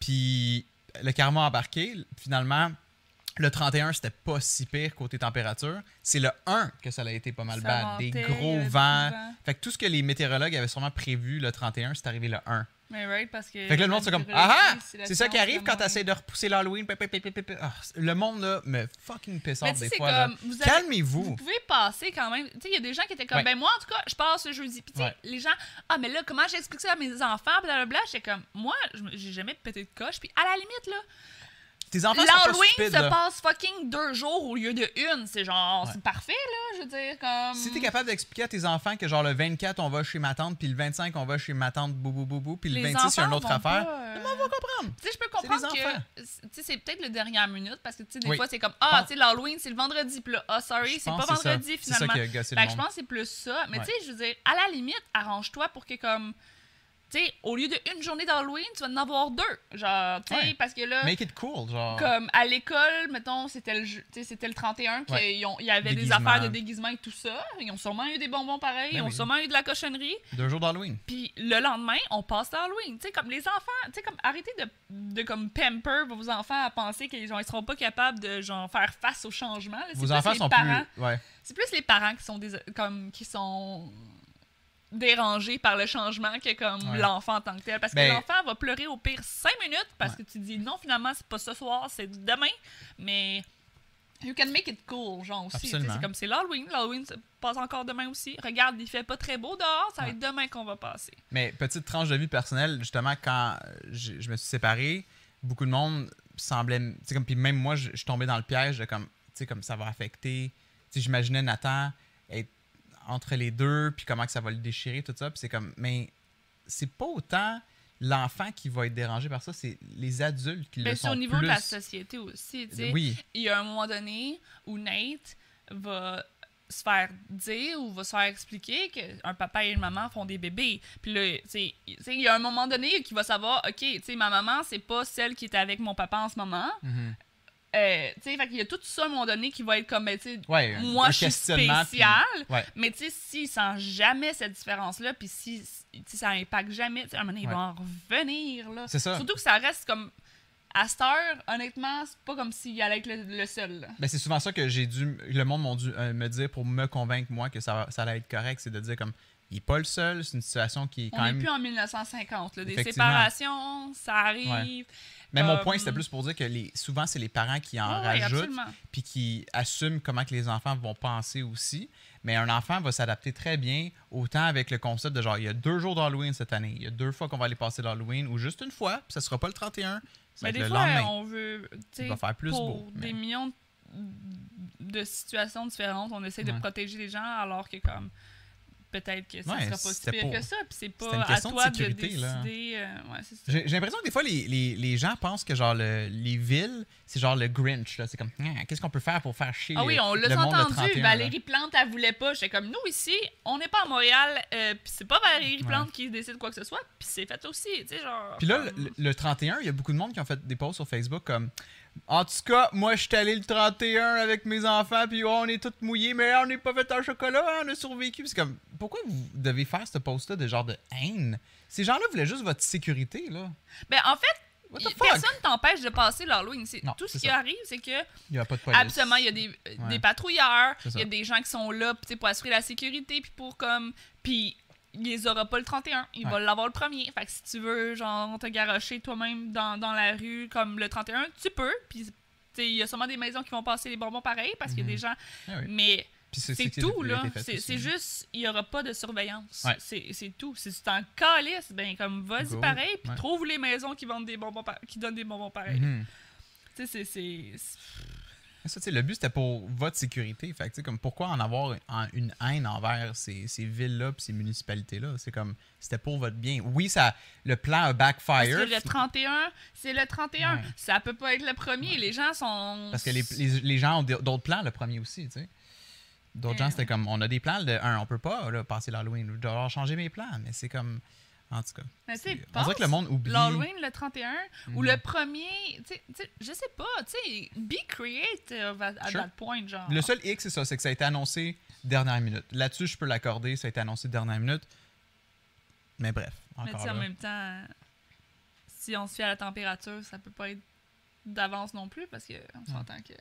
Puis le karma a embarqué. Finalement, le 31, c'était pas si pire côté température. C'est le 1 que ça a été pas mal Ça bad. Des gros euh, du vents. vent. Fait que tout ce que les météorologues avaient sûrement prévu le 31, c'est arrivé le 1. Mais right, parce que. Fait que là, le monde, c'est comme Ah ah! C'est ça qui arrive quand moins. t'essaies de repousser l'Halloween. Ah, le monde, là, me fucking piss Mais off tu sais, des c'est fois. comme. Vous Calmez-vous. pouvez passer quand même. Tu sais, il y a des gens qui étaient comme, Ouais. ben moi, en tout cas, je passe le jeudi. Puis tu sais, Ouais. les gens, ah, mais là, comment j'explique ça à mes enfants? Blablabla. J'étais comme, moi, j'ai jamais pété de coche. Puis à la limite, là, Tes enfants l'Halloween se là. passe fucking deux jours au lieu de une. C'est genre, Ouais. c'est parfait, là. Je veux dire, comme. Si t'es capable d'expliquer à tes enfants que genre le 24 on va chez ma tante, puis le 25 on va chez ma tante boubou boubou, puis le Les 26 il y a une autre affaire, pas, euh, monde va comprendre. Tu sais, je peux C'est comprendre que tu sais, c'est peut-être le dernière minute parce que tu sais, des Oui. fois, c'est comme Ah, pense- tu sais, l'Halloween, c'est le vendredi. Puis là, ah, sorry, Je c'est pas ça. vendredi C'est ça finalement. qui a gossé Fait le je pense que c'est plus ça. Mais Ouais. tu sais, je veux dire, à la limite, arrange-toi pour que comme. Tu sais, au lieu d'une journée d'Halloween, tu vas en avoir deux. Genre, tu sais, Ouais. parce que là. Make it cool, genre. Comme à l'école, mettons, c'était le, c'était le 31, qu'il Ouais. y ont- il y avait des affaires de déguisement et tout ça. Ils ont sûrement eu des bonbons pareils, Ben ils ont sûrement eu de la cochonnerie. Deux jours d'Halloween. Puis le lendemain, on passe à Halloween. Tu sais, comme les enfants, tu sais, comme arrêtez de, de comme pamper vos enfants à penser qu'ils ils seront pas capables de genre faire face au changement. Vos plus enfants les sont parents, plus. Ouais. C'est plus les parents qui sont des, comme qui sont dérangés par le changement que comme Ouais. l'enfant en tant que tel. Parce que Ben- l'enfant va pleurer au pire cinq minutes parce Ouais. que tu dis non, finalement, c'est pas ce soir, c'est demain. Mais you can make it cool, genre aussi. C'est comme c'est l'Halloween. L'Halloween se passe encore demain aussi. Regarde, il fait pas très beau dehors, ça va être demain qu'on va passer. Mais petite tranche de vie personnelle, justement, quand euh, je, je me suis séparé, beaucoup de monde semblait. Tu sais, comme, puis même moi, je, je suis tombé dans le piège de comme, tu sais, comme ça va affecter. Tu sais, j'imaginais Nathan être entre les deux, puis comment que ça va le déchirer, tout ça. Puis c'est comme, mais c'est pas autant l'enfant qui va être dérangé par ça, c'est les adultes qui Mais le c'est sont au niveau plus. de la société aussi. tu sais. Oui, Il y a un moment donné où Nate va se faire dire ou va se faire expliquer qu'un papa et une maman font des bébés. Puis là, tu il y a un moment donné qui va savoir, OK, tu sais, ma maman, c'est pas celle qui est avec mon papa en ce moment. Mhm. Euh, tu sais, fait qu'il y a tout ça à un moment donné qui va être comme, ben, tu sais, Ouais, un- moi, je suis puis- spécial. ouais. Mais tu sais, s'il sent jamais cette différence-là, puis si, ça impacte jamais, à un moment donné, il va en revenir, là. C'est ça. Surtout que ça reste comme... À cette heure, honnêtement, c'est pas comme s'il allait être le, le seul. Ben, c'est souvent ça que j'ai dû. Le monde m'a dû euh, me dire pour me convaincre, moi, que ça, ça allait être correct. C'est de dire, comme, il est pas le seul. C'est une situation qui est quand On n'est même. plus en 1950, là. Des séparations, ça arrive. Mais mon point, c'était plus pour dire que les, souvent, c'est les parents qui en rajoutent puis qui assument comment que les enfants vont penser aussi. Mais un enfant va s'adapter très bien, autant avec le concept de genre, il y a deux jours d'Halloween cette année, il y a deux fois qu'on va aller passer l'Halloween, ou juste une fois, puis ça sera pas le 31, ça va Mais des le fois, lendemain. on veut, Il va faire plus pour beau, mais- des millions de situations différentes, on essaie de protéger les gens, alors que comme peut-être que ça Ouais, sera pas si pire pour- que ça, puis c'est pas à de toi de, décider. euh, ouais. J'ai l'impression que des fois, les, les- les gens pensent que genre le- les villes, c'est genre le Grinch. C'est comme, Ah, qu'est-ce qu'on peut faire pour faire chier Ah oui, on l'a entendu. 31, là? Valérie Plante, elle voulait pas. J'étais comme, nous ici, on n'est pas à Montréal, euh, puis c'est pas Valérie Ouais. Plante qui décide quoi que ce soit, puis c'est fait aussi, tu sais, genre. Puis là, comme- le, le 31, il y a beaucoup de monde qui ont fait des posts sur Facebook comme En tout cas, moi, je suis allé le 31 avec mes enfants, puis oh, on est tous mouillés, mais on n'est pas fait un chocolat, on a survécu. Puis C'est comme, pourquoi vous devez faire ce post-là de genre de haine? Ces gens-là voulaient juste votre sécurité, là. Ben, en fait, personne t'empêche de passer l'Halloween. Tout ce qui ça. arrive, c'est que Il n'y a pas de police. Absolument, il y a des, euh, Ouais. des patrouilleurs, il y a des gens qui sont là pour assurer la sécurité, puis pour comme. Puis il les aura pas le 31, il va Ouais. l'avoir le premier. Fait que si tu veux, genre, te garocher toi-même dans, dans la rue comme le 31, tu peux. Puis tu sais, il y a sûrement des maisons qui vont passer les bonbons pareil parce qu'il y a des gens. Ah oui. Mais c'est tout, là. C'est c'est juste, il y aura pas de surveillance. Ouais. C'est tout. Si tu t'en calisses, ben comme vas-y pareil, puis Ouais. trouve les maisons qui vendent des bonbons, qui donnent des bonbons pareils. Mhm. Tu sais, c'est- Ça, le but, c'était pour votre sécurité. Fait que, comme, pourquoi en avoir en- une haine envers ces, ces villes-là puis ces municipalités-là? C'est comme, c'était pour votre bien. Oui, ça, le plan a Parce backfire. que le 31, c'est le 31. Ouais. Ça peut pas être le premier. Les gens sont. Parce que les, les- les gens ont d'autres plans, le premier aussi, tu sais. D'autres gens, c'était comme, on a des plans, de un, on peut pas là, passer l'Halloween. Je dois changé mes plans, mais c'est comme, en tout cas. Mais tu sais, c'est- on dirait que le pense, monde oublie. L'Halloween, le 31, ou Mhm. le premier. Tu sais- tu sais, je sais pas. Tu sais, be creative at, at Sure. that point, genre. Le seul X, c'est ça, c'est que ça a été annoncé dernière minute. Là-dessus, je peux l'accorder, ça a été annoncé dernière minute. Mais bref, Mais tu encore sais, en là. même temps, si on se fie à la température, ça peut pas être d'avance non plus parce qu'on s'entend que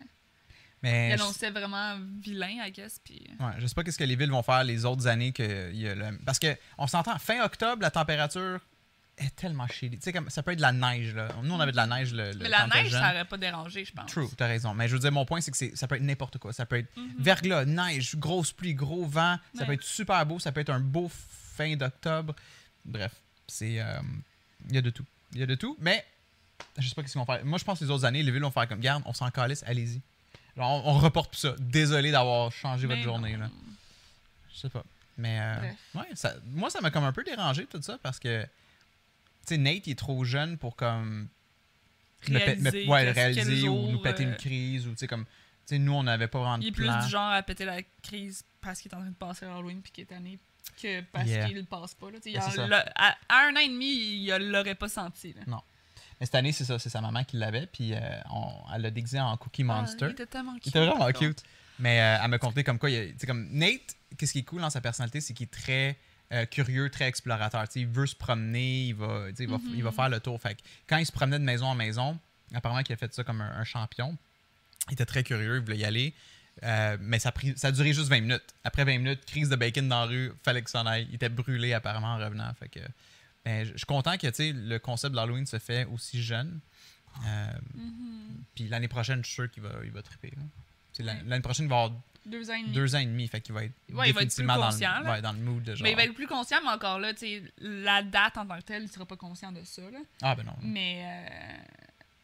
Mais il je- annonçait vraiment vilain, I guess. Puis Ouais, je sais pas qu'est-ce que les villes vont faire les autres années que il y a le... parce que on s'entend fin octobre la température est tellement shitty. Tu sais comme ça peut être de la neige là. Nous on avait de la neige le, le mais la neige, jeune. ça aurait pas dérangé, je pense. True, t'as raison. Mais je veux dire mon point c'est que ça peut être n'importe quoi. Ça peut être Mhm. verglas, neige, grosse pluie, gros vent. Ça peut être super beau. Ça peut être un beau fin d'octobre. Bref, c'est euh, il y a de tout. Il y a de tout. Mais je sais pas qu'est-ce qu'ils vont faire. Moi je pense que les autres années les villes vont faire comme garde, on s'en calisse, allez-y. Genre, on, on reporte ça. Désolé d'avoir changé votre journée non. là. Je sais pas. Mais euh, ouais, ça, moi, ça m'a comme un peu dérangé tout ça parce que, tu sais, Nate, il est trop jeune pour comme. me pa- me- Réaliser ouais, réaliser ou nous péter euh, une crise ou, tu sais, comme. Tu sais, nous, on n'avait pas vraiment de Il est plus du genre à péter la crise parce qu'il est en train de passer Halloween puis qu'il est tanné que parce Yeah. qu'il le passe pas. Là. Il le- à, à un an et demi, il l'aurait pas senti. Là. Mais cette année, c'est ça, c'est sa maman qui l'avait, puis euh, on- elle l'a déguisé en Cookie Monster. Ah, il était tellement cute. Il était vraiment cute. Mais euh, elle m'a conté comme quoi, il comme Nate, qu'est-ce qui est cool dans sa personnalité, c'est qu'il est très euh, curieux, très explorateur. Tu sais, il veut se promener, il va, il, va, Mhm. il va faire le tour. Fait que quand il se promenait de maison en maison, apparemment qu'il a fait ça comme un, un champion. Il était très curieux, il voulait y aller. Euh, mais ça, a pris- ça a duré juste 20 minutes. Après 20 minutes, crise de bacon dans la rue, fallait que s'en aille. Il était brûlé apparemment en revenant. Fait que, ben, je suis content que tu sais, le concept de l'Halloween se fait aussi jeune. Euh, Mhm. puis l'année prochaine, je suis sûr qu'il va, il va triper. Ouais. L'année prochaine, il va avoir Deux ans et demi. deux ans et demi, fait qu'il va être Ouais, il va être plus conscient, dans, le, là. ouais, dans le mood de genre. Mais il va être plus conscient, mais encore là, la date en tant que telle, il sera pas conscient de ça. Là. Ah ben non. Mais euh,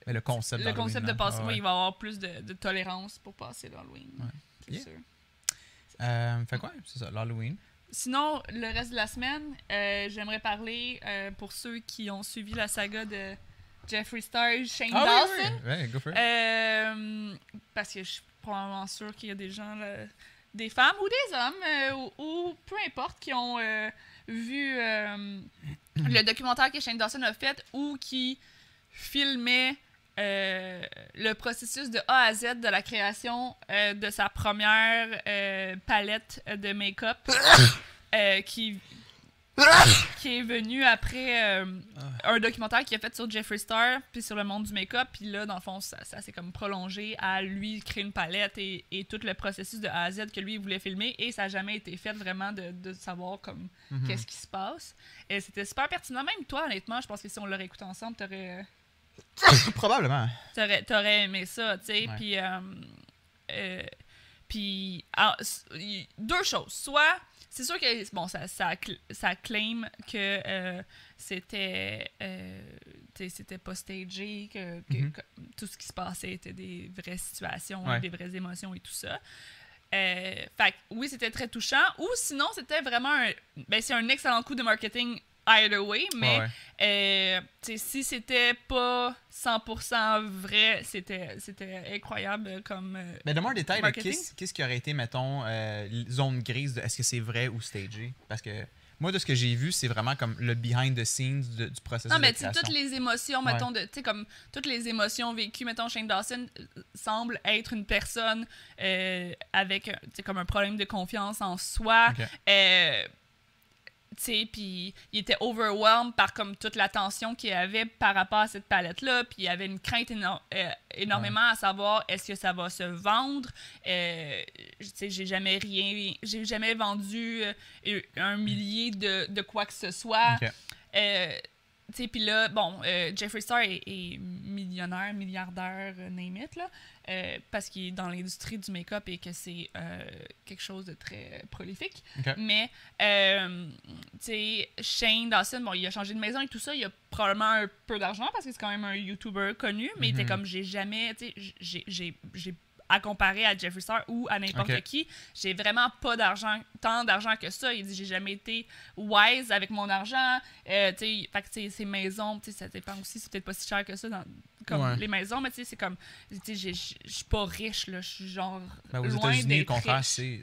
Mais le concept le d'Halloween, concept de passer, Ah, oui, ouais. il va avoir plus de, de tolérance pour passer l'Halloween. C'est Yeah. sûr. Euh, fait quoi? C'est ça, l'Halloween. Sinon, le reste de la semaine, euh, j'aimerais parler euh, pour ceux qui ont suivi la saga de Jeffree Star, Shane Ah Dawson. oui, oui. Ouais, go for it. Euh, parce que je suis probablement sûre qu'il y a des gens, là, des femmes ou des hommes, euh, ou, ou peu importe, qui ont euh, vu euh, le documentaire que Shane Dawson a fait ou qui filmait euh, le processus de A à Z de la création euh, de sa première euh, palette de make-up qui qui est venu après un documentaire qu'il a fait sur Jeffree Star puis sur le monde du make-up. Puis là dans le fond ça, ça s'est comme prolongé à lui créer une palette et, et tout le processus de A à Z que lui il voulait filmer. Et ça n'a jamais été fait vraiment de, de savoir comme Mhm. qu'est-ce qui se passe. Et c'était super pertinent. Même toi honnêtement je pense que si on l'aurait écouté ensemble t'aurais Probablement. t'aurais, t'aurais aimé ça, tu sais. Puis, euh, euh, puis ah, deux choses. Soit, c'est sûr que, bon, ça, ça, ça claim que euh, c'était, c'était pas stagé, que, que- Mhm. que tout ce qui se passait était des vraies situations, Ouais. des vraies émotions et tout ça. Euh, fait que, oui, c'était très touchant. Ou sinon, c'était vraiment un, ben, c'est un excellent coup de marketing either way, mais Ouais, euh, si c'était pas 100% vrai, c'était c'était incroyable comme. euh, Mais donne-moi un détail, qu'est-ce qui aurait été, mettons, euh, zone grise de est-ce que c'est vrai ou stagé? Parce que moi, de ce que j'ai vu, c'est vraiment comme le behind the scenes de- du processus non, mais tu toutes les émotions, Ouais. mettons, tu sais, comme toutes les émotions vécues, mettons, Shane Dawson euh, semble être une personne avec, tu sais, comme un problème de confiance en soi. Tu sais, puis il était overwhelmed par comme toute l'attention qu'il avait par rapport à cette palette-là, puis il avait une crainte éno- euh, énormément à savoir est-ce que ça va se vendre? Euh, tu sais, j'ai jamais rien, j'ai jamais vendu euh, un millier de, de quoi que ce soit. Tu sais, puis là, bon, Jeffree Star est, est millionnaire, milliardaire, name it, là, euh, parce qu'il est dans l'industrie du make-up et que c'est euh, quelque chose de très prolifique. Mais, euh, tu sais, Shane Dawson, bon, il a changé de maison et tout ça, il a probablement un peu d'argent parce que c'est quand même un YouTuber connu, mais il était Mhm. comme, j'ai jamais, tu sais, j'ai à comparer à Jeffree Star ou à n'importe Ok. qui, j'ai vraiment pas d'argent, tant d'argent que ça. Il dit, j'ai jamais été wise avec mon argent. Euh, tu sais, fait que, ces maisons, tu sais, ça dépend aussi, c'est peut-être pas si cher que ça, dans, comme Ouais. les maisons, mais tu sais, c'est comme, tu sais, je suis pas riche, là, je suis genre Ben, aux loin États-Unis, d'être contraire, c'est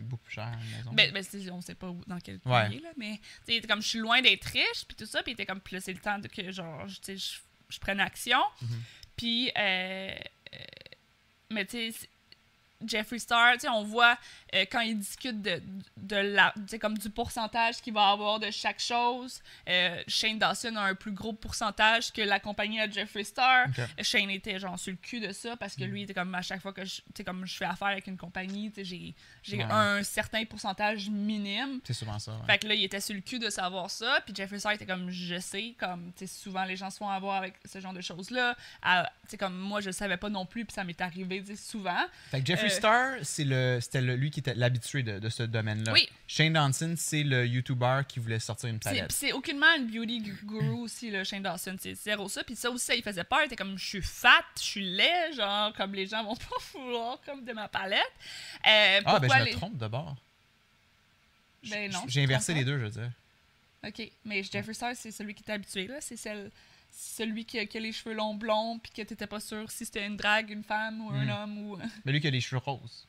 beaucoup plus cher la maison. Ben, ben, on sait pas où- dans quel pays, Ouais. là, mais tu sais, comme je suis loin d'être riche, puis tout ça, puis il était comme, puis c'est le temps de que, genre, je- tu sais, je, prenne action. Mhm. Puis, euh, euh, mais tu sais, Jeffree Star, tu sais, on voit euh, quand il discute de, de la, comme du pourcentage qu'il va avoir de chaque chose. Euh, Shane Dawson a un plus gros pourcentage que la compagnie à Jeffree Star. Shane était genre sur le cul de ça parce que lui, il était comme à chaque fois que je, tu sais, comme je fais affaire avec une compagnie, tu sais, j'ai, Ouais. un certain pourcentage minime. C'est souvent ça. ouais. Fait que là, il était sur le cul de savoir ça. Puis Jeffree Star était comme, je sais, comme, tu sais, souvent les gens se font avoir avec ce genre de choses-là. Sais, comme moi, je le savais pas non plus, puis ça m'est arrivé, souvent. Fait que Jeffree Euh, Star, c'est le, c'était lui qui était l'habitué de, de ce domaine-là. Oui. Shane Dawson, c'est le YouTuber qui voulait sortir une palette. c'est aucunement une beauty gu- guru aussi, le Shane Dawson. C'est zéro ça. Puis ça aussi, ça, il faisait peur. Il était comme, je suis fat, je suis laid, genre, comme les gens vont pas vouloir comme de ma palette. Euh, Ah, ben je me les- trompe d'abord. Ben non. J'ai inversé les deux, je veux dire. Ok, mais Jeffree Star, c'est celui qui est habitué, là. C'est celle, celui qui a, qui a les cheveux longs blonds, puis que t'étais pas sûr si c'était une drague, une femme ou un Mm. homme ou. Mais lui qui a les cheveux roses.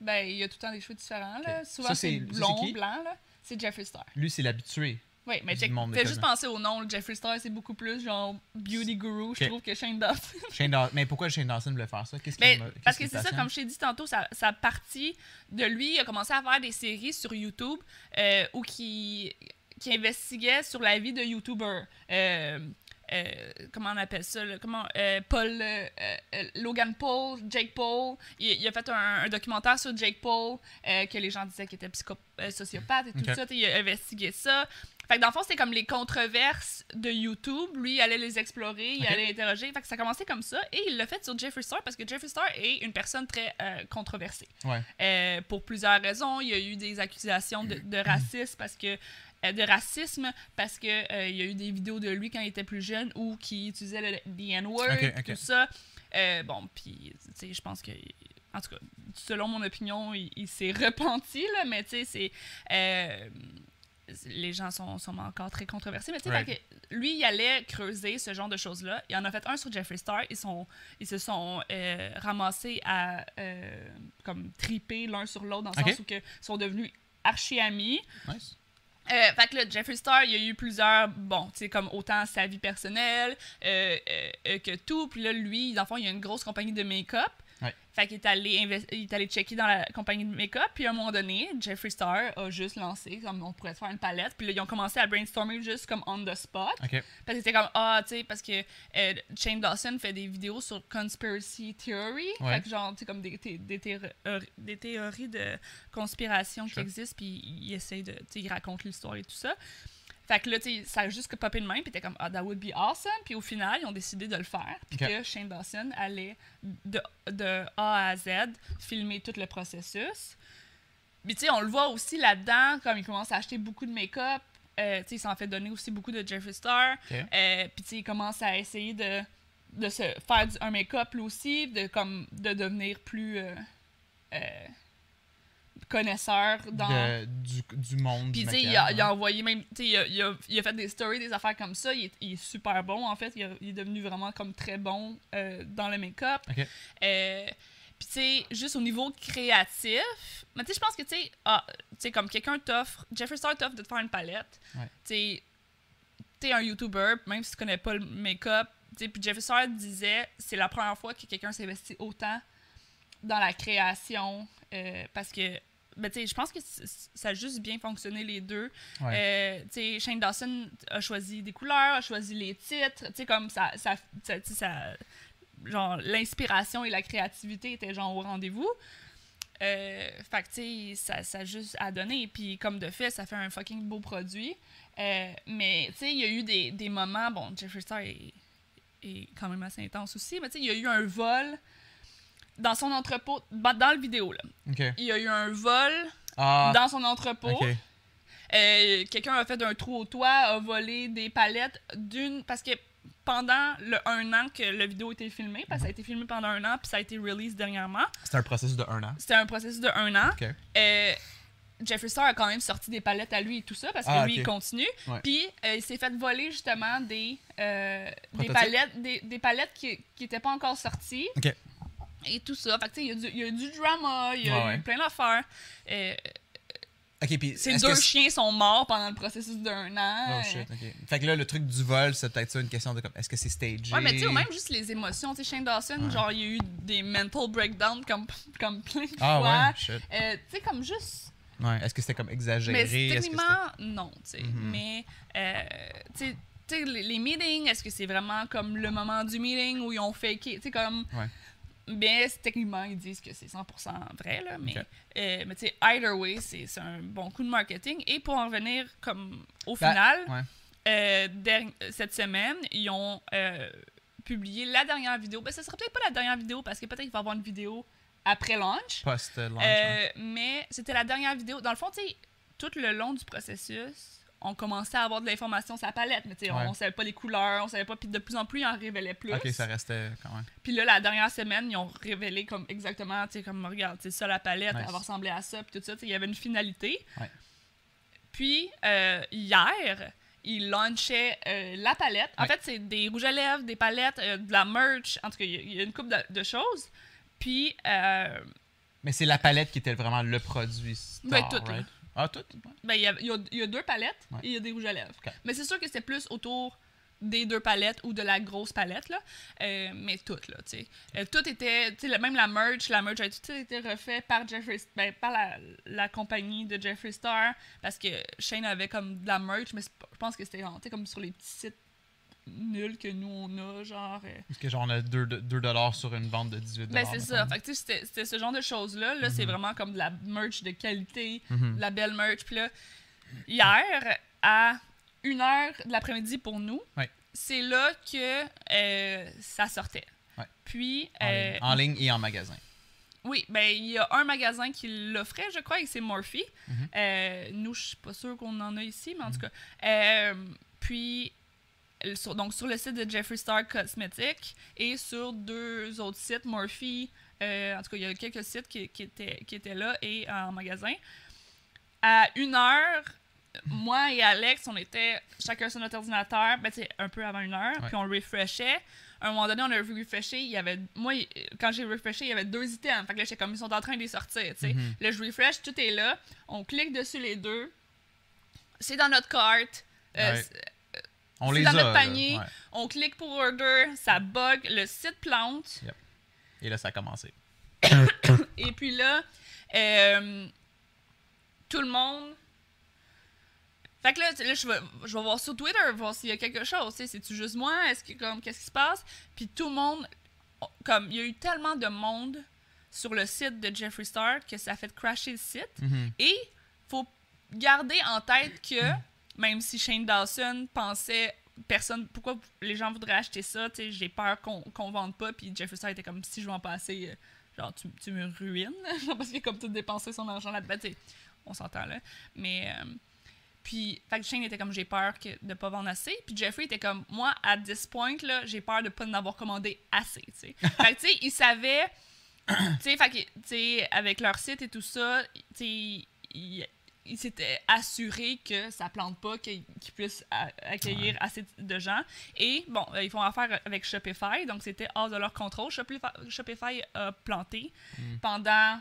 Ben, il y a tout le temps des cheveux différents, là. Souvent, c'est blond, blanc, là. C'est Jeffree Star. Lui, c'est l'habitué. Oui, mais fais juste penser au nom. Jeffree Star, c'est beaucoup plus genre beauty guru, je trouve, que Shane Dawson. Shane Mais pourquoi Shane Dawson voulait faire ça? Qu'est-ce Ben, parce que c'est ça, comme je t'ai dit tantôt, ça, ça partit de lui. Il a commencé à faire des séries sur YouTube euh, où qui, qui investiguait sur la vie de YouTubers. Euh, euh, comment on appelle ça? là? Comment, euh, Paul, euh, Logan Paul, Jake Paul. Il, il a fait un, un documentaire sur Jake Paul que les gens disaient qu'il était sociopathe et tout Ok. ça. Il a investigué ça. Fait que dans le fond, c'est comme les controverses de YouTube. Lui, il allait les explorer, il Ok. allait interroger. Fait que ça a commencé comme ça. Et il l'a fait sur Jeffree Star parce que Jeffree Star est une personne très euh, controversée. Ouais. Euh, pour plusieurs raisons. Il y a eu des accusations de, de racisme parce que de racisme parce que euh, il y a eu des vidéos de lui quand il était plus jeune ou qui utilisait le the N-word, Ok, ok. tout ça. Euh, bon, puis tu sais, je pense que en tout cas, selon mon opinion, il, il s'est repenti là, mais tu sais, c'est euh, les gens sont, sont encore très controversés. Mais tu sais, Right. lui, il allait creuser ce genre de choses-là. Il en a fait un sur Jeffree Star. Ils, sont, ils se sont euh, ramassés à euh, comme triper l'un sur l'autre dans le sens où ils sont devenus archi amis. Nice. Euh, fait que là, Jeffree Star, il y a eu plusieurs, bon, tu sais, comme autant sa vie personnelle euh, euh, euh, que tout. Puis là, lui, dans le fond, il y a une grosse compagnie de make-up. Ouais. Fait qu'il est allé, il est allé checker dans la compagnie de make-up. Puis à un moment donné, Jeffree Star a juste lancé, comme on pourrait faire une palette. Puis là, ils ont commencé à brainstormer juste comme on the spot. Parce que c'était comme, ah, tu sais, parce que euh, Shane Dawson fait des vidéos sur conspiracy theory. Ouais. Fait que genre, tu sais, comme des, des, théories- des théories de conspiration qui existent, puis il essaye de, tu sais, il raconte l'histoire et tout ça. Fait que là, tu ça a juste que popé de même, puis t'es comme, ah, that would be awesome. Puis au final, ils ont décidé de le faire, puis que Shane Dawson allait de, de A à Z filmer tout le processus. Puis tu sais, on le voit aussi là-dedans, comme il commence à acheter beaucoup de make-up. Euh, tu sais, il s'en fait donner aussi beaucoup de Jeffree Star. Euh, puis tu sais, il commence à essayer de, de se faire du- un make-up lui aussi, de, comme, de devenir plus euh, connaisseur dans... De- du, du monde. Puis tu sais, il a, maquillage, il a envoyé même, tu sais, il a, il il a fait des stories, des affaires comme ça. Il est, super bon en fait. Il, a- est devenu vraiment comme très bon euh, dans le make-up. Ok. Euh, puis tu sais, juste au niveau créatif, mais tu sais, je pense que tu sais, ah, tu sais, comme quelqu'un t'offre, Jeffree Star t'offre de te faire une palette. Ouais. Tu sais, t'es un YouTuber, même si tu connais pas le make-up. Puis Jeffree Star disait, c'est la première fois que quelqu'un s'investit autant dans la création euh, parce que ben, tu sais, je pense que ça a juste bien fonctionné les deux. Ouais. Euh, tu sais, Shane Dawson a choisi des couleurs, a choisi les titres, tu sais, comme ça, ça, ça, genre, l'inspiration et la créativité étaient genre au rendez-vous. Euh, fait que, tu sais, ça, ça a juste à donner. Puis, comme de fait, ça fait un fucking beau produit. Euh, mais, tu sais, il y a eu des, des moments. Bon, Jeffree Star est, est quand même assez intense aussi. Mais, tu sais, il y a eu un vol dans son entrepôt. Dans le vidéo, là. Il y a eu un vol Ah, dans son entrepôt. Euh, Quelqu'un a fait un trou au toit, a volé des palettes d'une. Parce que pendant le un an que la vidéo a été filmée, parce que ça a été filmé pendant un an, puis ça a été release dernièrement, C'était un processus de un an. c'était un processus de un an. OK. Euh, Jeffree Star a quand même sorti des palettes à lui et tout ça, parce que Ah, lui, il continue. Ouais. Puis euh, il s'est fait voler justement des, euh, des palettes, des, des palettes qui n'étaient pas encore sorties. Et tout ça. Fait que, tu sais, il y, a du- il y a eu du drama, il y a Ouais, eu ouais. plein d'affaires. Euh, Ok, puis. Ces deux que chiens sont morts pendant le processus d'un an. Oh euh, shit, ok. Fait que là, le truc du vol, c'est peut-être ça une question de comme. Est-ce que c'est stagé? Ouais, mais tu sais, même juste les émotions. Tu sais, Shane Dawson, Ouais. genre, il y a eu des mental breakdowns comme, comme plein de Ah fois. ouais. Euh, tu sais, comme juste. Ouais. Est-ce que c'était comme exagéré? Mais techniquement, non, tu sais. Mhm. Mais, euh, tu sais, tu sais, les, les meetings, est-ce que c'est vraiment comme le moment du meeting où ils ont faké? Tu sais, comme. Ouais. C'est- techniquement, ils disent que c'est 100% vrai, là, mais, euh, mais tu sais, either way, c'est un bon coup de marketing. Et pour en revenir, comme, au Ben, final, ouais. euh, cette semaine, ils ont euh, publié la dernière vidéo. Ben, ce sera peut-être pas la dernière vidéo, parce que peut-être qu'il va y avoir une vidéo après launch. Post-launch. Mais c'était la dernière vidéo. Dans le fond, tu sais, tout le long du processus, on commençait à avoir de l'information sur la palette, mais Ouais. on savait pas les couleurs, on savait pas, puis de plus en plus, ils en révélaient plus. Ok, ça restait quand même. Puis là, la dernière semaine, ils ont révélé comme exactement, tu sais, comme, regarde, c'est ça la palette, Nice. elle va ressembler à ça, puis tout ça, il y avait une finalité. Ouais. Puis, euh, hier, ils launchaient euh, la palette. En Ouais. fait, c'est des rouges à lèvres, des palettes, euh, de la merch, en tout cas, il y a- il y, a une couple de, de choses. Puis, Mais c'est la palette qui était vraiment le produit star, Ben, tout, right? Ah, tout? ouais. ben, il y, a, y a- y a deux palettes Ouais. et il y a des rouges à lèvres. Mais c'est sûr que c'était plus autour des deux palettes ou de la grosse palette, là. Euh, mais toutes, là, tu sais. Euh, tout était, tu sais, même la merch, la merch a tout été refait par Jeffree, ben, par la, la compagnie de Jeffree Star, parce que Shane avait comme de la merch, mais je pense que c'était, tu sais, comme sur les petits sites nuls que nous, on a, genre... euh, Parce que genre, on a 2 dollars sur une vente de 18 ben, c'est ça. Fait que, tu sais, c'était- c'était ce genre de choses-là. Là, c'est vraiment comme de la merch de qualité, Mhm. de la belle merch. Puis là, hier, à 1h de l'après-midi pour nous, Ouais. c'est là que euh, ça sortait. Ouais. Puis, En, euh, ligne. En ligne et en magasin. oui, ben il y a un magasin qui l'offrait, je crois, et c'est Morphe. Mhm. Euh, nous, je suis pas sûre qu'on en a ici, mais en tout cas. Euh, puis, euh, sur, donc sur le site de Jeffree Star Cosmetics et sur deux autres sites, Morphe. euh, en tout cas, il y a quelques sites qui, qui étaient, qui étaient là et en magasin. À une heure, moi et Alex, on était chacun sur notre ordinateur, ben, un peu avant une heure, Ouais. puis on refreshait. À un moment donné, on a refreshé, il y avait... Moi, quand j'ai refreshé, il y avait deux items. Fait que là, j'étais comme, ils sont en train de les sortir, tu sais. Mhm. Là, je refresh, tout est là. On clique dessus les deux. C'est dans notre carte. Euh, Ouais. On les dans a. notre panier. Ouais. On clique pour order, ça bug, le site plante. Et là, ça a commencé. Et puis là, euh, tout le monde. Fait que là, là, je, vais, je vais voir sur Twitter, voir s'il y a quelque chose. C'est-tu juste moi? Est-ce que comme qu'est-ce qui se passe? Puis tout le monde. Comme il y a eu tellement de monde sur le site de Jeffree Star que ça a fait crasher le site. Mhm. Et faut garder en tête que même si Shane Dawson pensait personne pourquoi les gens voudraient acheter ça, tu sais, j'ai peur qu'on qu'on vende pas puis Jeffree Star était comme si je vends pas assez euh, genre tu, tu me ruines parce qu'il a comme tout dépensé son argent là-dedans, tu sais, on s'entend là. Mais euh, puis fait que Shane était comme j'ai peur que, de pas vendre assez, puis Jeffrey était comme moi à 10 points là, j'ai peur de pas en avoir commandé assez, tu sais. fait tu sais, il savait tu sais, fait que, tu sais, avec leur site et tout ça, tu sais, ils il s'était assuré que ça plante pas, puissent a- accueillir assez de gens. Et bon, euh, ils font affaire avec Shopify, donc c'était hors de leur contrôle. Shopify, a planté Mm. pendant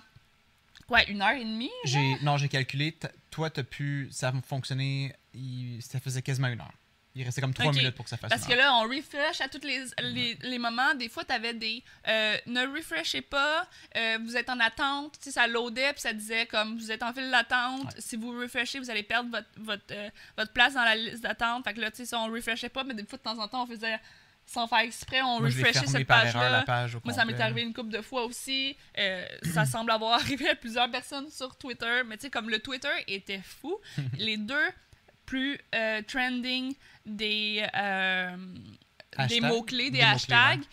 quoi, une heure et demie? J'ai, non, j'ai calculé. Toi, t'as pu. Ça a fonctionné. il- ça faisait quasiment une heure. Il restait comme trois minutes pour que ça fasse Parce que là, on refresh à tous les, les, les moments. Des fois, tu avais des euh, ne refreshez pas, euh, vous êtes en attente. Tu sais, ça loadait, puis ça disait comme vous êtes en file d'attente. Ouais. Si vous refreshez, vous allez perdre votre, votre, euh, votre place dans la liste d'attente. Fait que là, tu sais, on refreshait pas, mais des fois, de temps en temps, on faisait sans faire exprès, on Moi, refreshait cette page-là. la page au Moi, ça m'est arrivé une couple de fois aussi. Euh, ça semble avoir arrivé à plusieurs personnes sur Twitter. Mais tu sais, comme le Twitter était fou, les deux plus euh, trending des, euh, des Hashtag? mots-clés, des, Des hashtags,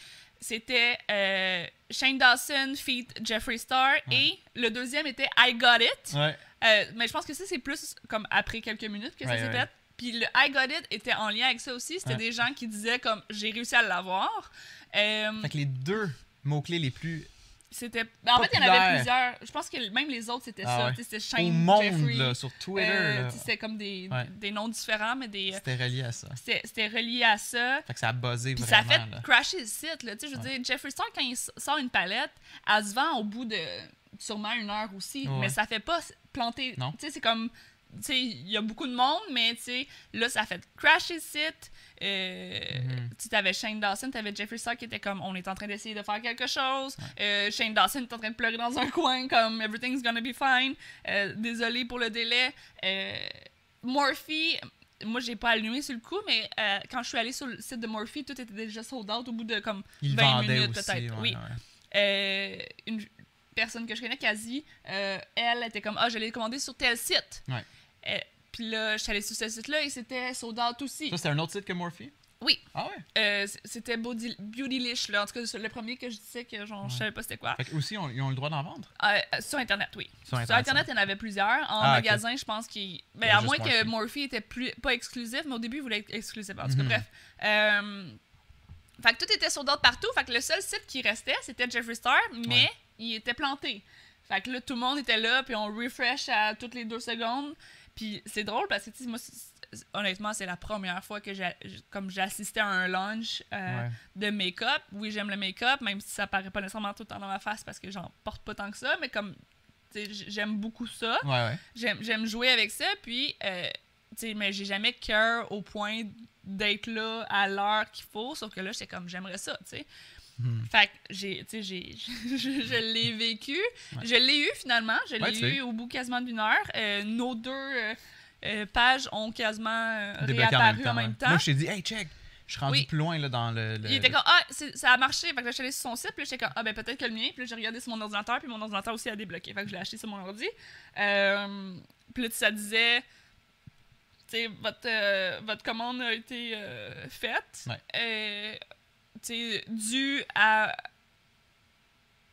c'était euh, Shane Dawson feat Jeffree Star et le deuxième était I Got It. Ouais. Euh, mais je pense que ça, c'est plus comme après quelques minutes que ça s'est fait. Puis le I Got It était en lien avec ça aussi. C'était des gens qui disaient comme j'ai réussi à l'avoir. Euh, Fait que les deux mots-clés les plus c'était. ben, en fait, il y en avait plusieurs. Je pense que même les autres, c'était Ah ça. ouais. C'était Shane, au monde, Jeffrey. là, sur Twitter, euh, C'était comme des, Ouais. des noms différents, mais des. c'était relié à ça. C'était relié à ça. Fait que ça a buzzé Puis ça a fait là. crasher le site. Là. Tu sais, Je veux Ouais. dire, Jeffree Star, quand il sort une palette, elle se vend au bout de sûrement une heure aussi, mais ça fait pas planter. Tu sais, c'est comme. Tu sais, il y a beaucoup de monde, mais tu sais, là, ça fait crasher le site. Euh, Mhm. Tu sais, t'avais Shane Dawson, t'avais Jeffree Star qui était comme, on est en train d'essayer de faire quelque chose. Euh, Shane Dawson est en train de pleurer dans un coin, comme, everything's gonna be fine. Euh, désolé pour le délai. Euh, Morphe, moi, j'ai pas allumé sur le coup, mais quand je suis allée sur le site de Morphe, tout était déjà sold out au bout de comme Il 20 vendait minutes, aussi. peut-être. ouais, oui. ouais. Une personne que je connais, quasi, euh, elle était comme Ah, je l'ai commandé sur tel site. Puis là, je suis allée sur ce site-là et c'était sold out aussi. Ça, c'est un autre site que Morphe? Oui. Ah ouais? Euh, c'était Beautylish, là. En tout cas, le premier que je disais que genre, je Ouais. savais pas c'était quoi. Fait que aussi, on- ils ont le droit d'en vendre? Euh, euh, sur Internet, oui. Sur Sur Internet, il y en avait plusieurs. En Ah, magasin, je pense qu'il. Ben, à moins que Morphe. Était plus, pas exclusif, mais au début, il voulait être exclusif. En tout cas, Mhm. bref. Euh, fait que tout était out partout. Fait que le seul site qui restait, c'était Jeffree Star, mais Ouais. il était planté. Fait que là, tout le monde était là, puis on refresh à toutes les deux secondes. Puis c'est drôle parce que, tu sais, moi, honnêtement, c'est la première fois que j'ai comme j'ai assisté à un launch euh, Ouais. de make-up. Oui, j'aime le make-up, même si ça paraît pas nécessairement tout le temps dans ma face parce que j'en porte pas tant que ça, mais comme, j'aime beaucoup ça. Ouais, ouais. J'aime j'aime jouer avec ça, puis, euh, tu sais, mais j'ai jamais cœur au point d'être là à l'heure qu'il faut, sauf que là, j'étais comme, j'aimerais ça, tu sais. Hmm. Fait que j'ai, tu sais, j'ai, je, je l'ai vécu. Ouais. Je l'ai eu finalement. Je l'ai eu au bout quasiment d'une heure. Euh, nos deux euh, euh, pages ont quasiment euh, Débloqué réapparu en même temps. Moi, je t'ai dit, hey, check, je suis rendu Oui. plus loin là, dans le. le- Il était comme, ah, ça a marché. Fait que là, je suis allée sur son site. Puis j'étais comme, ah, ben peut-être que le mien. Puis j'ai regardé sur mon ordinateur. Puis mon ordinateur aussi a débloqué. Fait que je l'ai acheté sur mon ordi. Euh, puis là, ça disait, tu sais, votre, euh, votre commande a été euh, faite. Ouais. Dû à,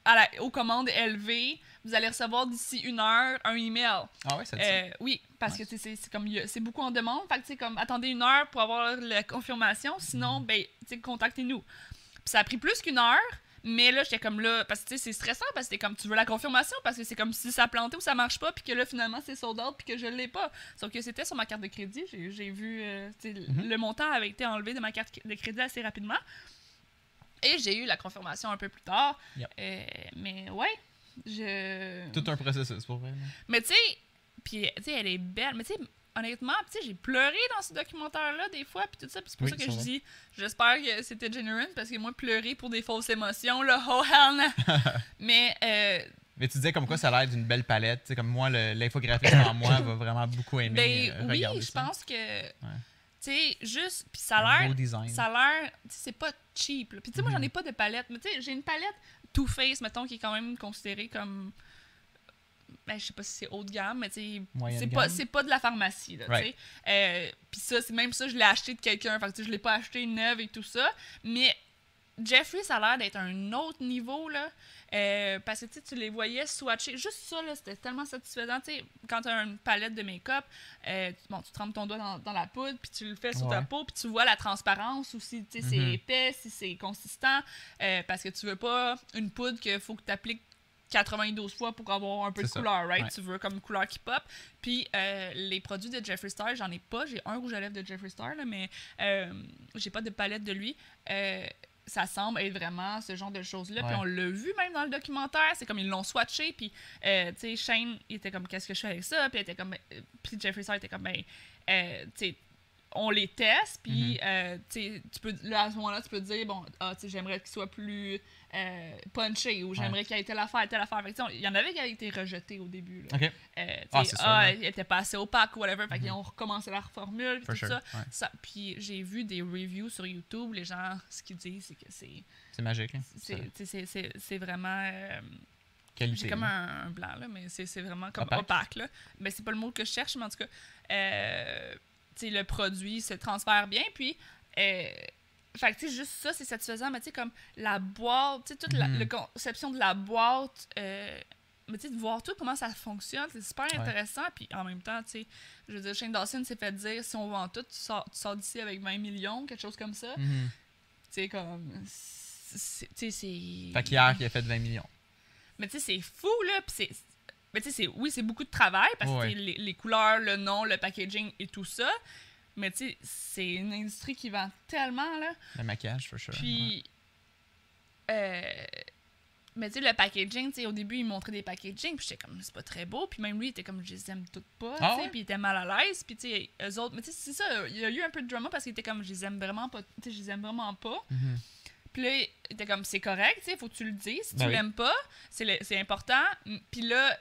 à la- aux commandes élevées. Vous allez recevoir d'ici une heure un email. Ah ouais, ça dit. Euh, oui, parce Nice. que c'est c'est comme c'est beaucoup en demande. Fait que comme attendez une heure pour avoir la confirmation, sinon Mhm. ben contactez-nous. Puis ça a pris plus qu'une heure, mais là j'étais comme là parce que c'est stressant parce que c'est comme tu veux la confirmation parce que c'est comme si ça a planté ou ça marche pas puis que là finalement c'est sold out puis que je l'ai pas. Sauf que c'était sur ma carte de crédit, j'ai vu euh, Mhm. le montant avait été enlevé de ma carte de crédit assez rapidement. Et j'ai eu la confirmation un peu plus tard. Yep. Euh, mais ouais, je Tout un processus pour vrai. mais tu sais, puis tu sais, elle est belle. Mais tu sais, honnêtement, tu sais, j'ai pleuré dans ce documentaire-là des fois, puis tout ça. Puis c'est pour Oui, ça que je dis, j'espère que c'était genuine, parce que moi, pleurer pour des fausses émotions, là, oh hell no. Mais, euh, Mais tu disais comme quoi ça a l'air d'une belle palette. Comme moi, l'infographiste en moi va vraiment beaucoup aimer ben euh, oui, je pense que, tu sais, juste, puis ça a l'air ça a l'air, c'est pas cheap. Puis tu sais, moi, Mhm. j'en ai pas de palette, mais tu sais, j'ai une palette Too Faced, mettons, qui est quand même considérée comme. Ben, je sais pas si c'est haut de gamme, mais tu sais, c'est pas, pas de la pharmacie, là, tu Right. sais. Euh, Puis ça, c'est même ça, je l'ai acheté de quelqu'un, fait que tu sais, je l'ai pas acheté neuve et tout ça. Mais Jeffrey, ça a l'air d'être un autre niveau, là. Euh, parce que tu les voyais swatcher. Juste ça, là, c'était tellement satisfaisant. Tu sais, quand tu as une palette de make-up, euh, tu- bon, tu trempes ton doigt dans, dans la poudre, puis tu le fais sur ta peau, puis tu vois la transparence aussi. Tu sais, c'est Mhm. épais, si c'est consistant. euh, parce que tu veux pas une poudre qu'il faut que tu appliques 92 fois pour avoir un peu de ça. couleur, right? Ouais. Tu veux comme une couleur qui pop. Puis euh, les produits de Jeffree Star, j'en ai pas. J'ai un rouge à lèvres de Jeffree Star, là, mais euh, j'ai pas de palette de lui. Euh, ça semble être vraiment ce genre de choses-là. Puis on l'a vu même dans le documentaire. C'est comme ils l'ont swatché. Puis, euh, tu sais, Shane, il était comme, qu'est-ce que je fais avec ça? Puis, il était comme, euh, puis Jeffree Star était comme, ben, euh, tu sais, on les teste. Puis, Mhm. tu peux, là, à ce moment-là, tu peux te dire, bon, ah, tu sais, j'aimerais qu'il soit plus euh, punché ou j'aimerais qu'il y ait telle affaire, telle affaire. Il y en avait qui avaient été rejetés au début. Là. Ok, Euh, Ah, c'est sûr, ah, il était pas assez opaque ou whatever. Fait qu'ils Mhm. ont recommencé la reformule. Puis tout sure. ça. Ouais. Ça, puis j'ai vu des reviews sur YouTube, les gens, ce qu'ils disent, c'est que c'est C'est magique. hein. c'est- c'est- c'est c'est vraiment. euh, Qualité. J'ai comme là. un, un blanc, là, mais c'est c'est vraiment comme Opaque. opaque. là. Mais c'est pas le mot que je cherche, mais en tout cas, euh, le produit se transfère bien. Puis, euh, fait que, tu sais, juste ça, c'est satisfaisant. Mais tu sais, comme la boîte, tu sais, toute la, la conception de la boîte. euh, mais tu sais, de voir tout comment ça fonctionne, c'est super Ouais. intéressant. Puis en même temps, tu sais, je veux dire, Shane Dawson s'est fait dire si on vend tout, tu sors, tu sors d'ici avec 20 millions, quelque chose comme ça. Tu Mhm. sais, comme. Tu sais, c'est. Fait qu'hier, il a fait 20 millions. Mais tu sais, c'est fou, là. Pis c'est. Mais tu sais, oui, c'est beaucoup de travail parce que Ouais. tu les, les couleurs, le nom, le packaging et tout ça. Mais tu sais, c'est une industrie qui vend tellement, là. Le maquillage, for sure. ouais. Puis. euh, Mais tu sais, le packaging, tu sais, au début, il montrait des packaging, puis j'étais comme, c'est pas très beau. Puis même lui, il était comme, je les aime toutes pas, Ah tu sais, ouais? puis il était mal à l'aise. Puis tu sais, eux autres, mais tu sais, c'est ça, il y a eu un peu de drama parce qu'il était comme, je les aime vraiment pas, tu sais, je les aime vraiment pas. Mhm. Puis là, il était comme, c'est correct, tu sais, faut que tu le dises. Si Ben tu oui. l'aimes pas, c'est important. Puis là,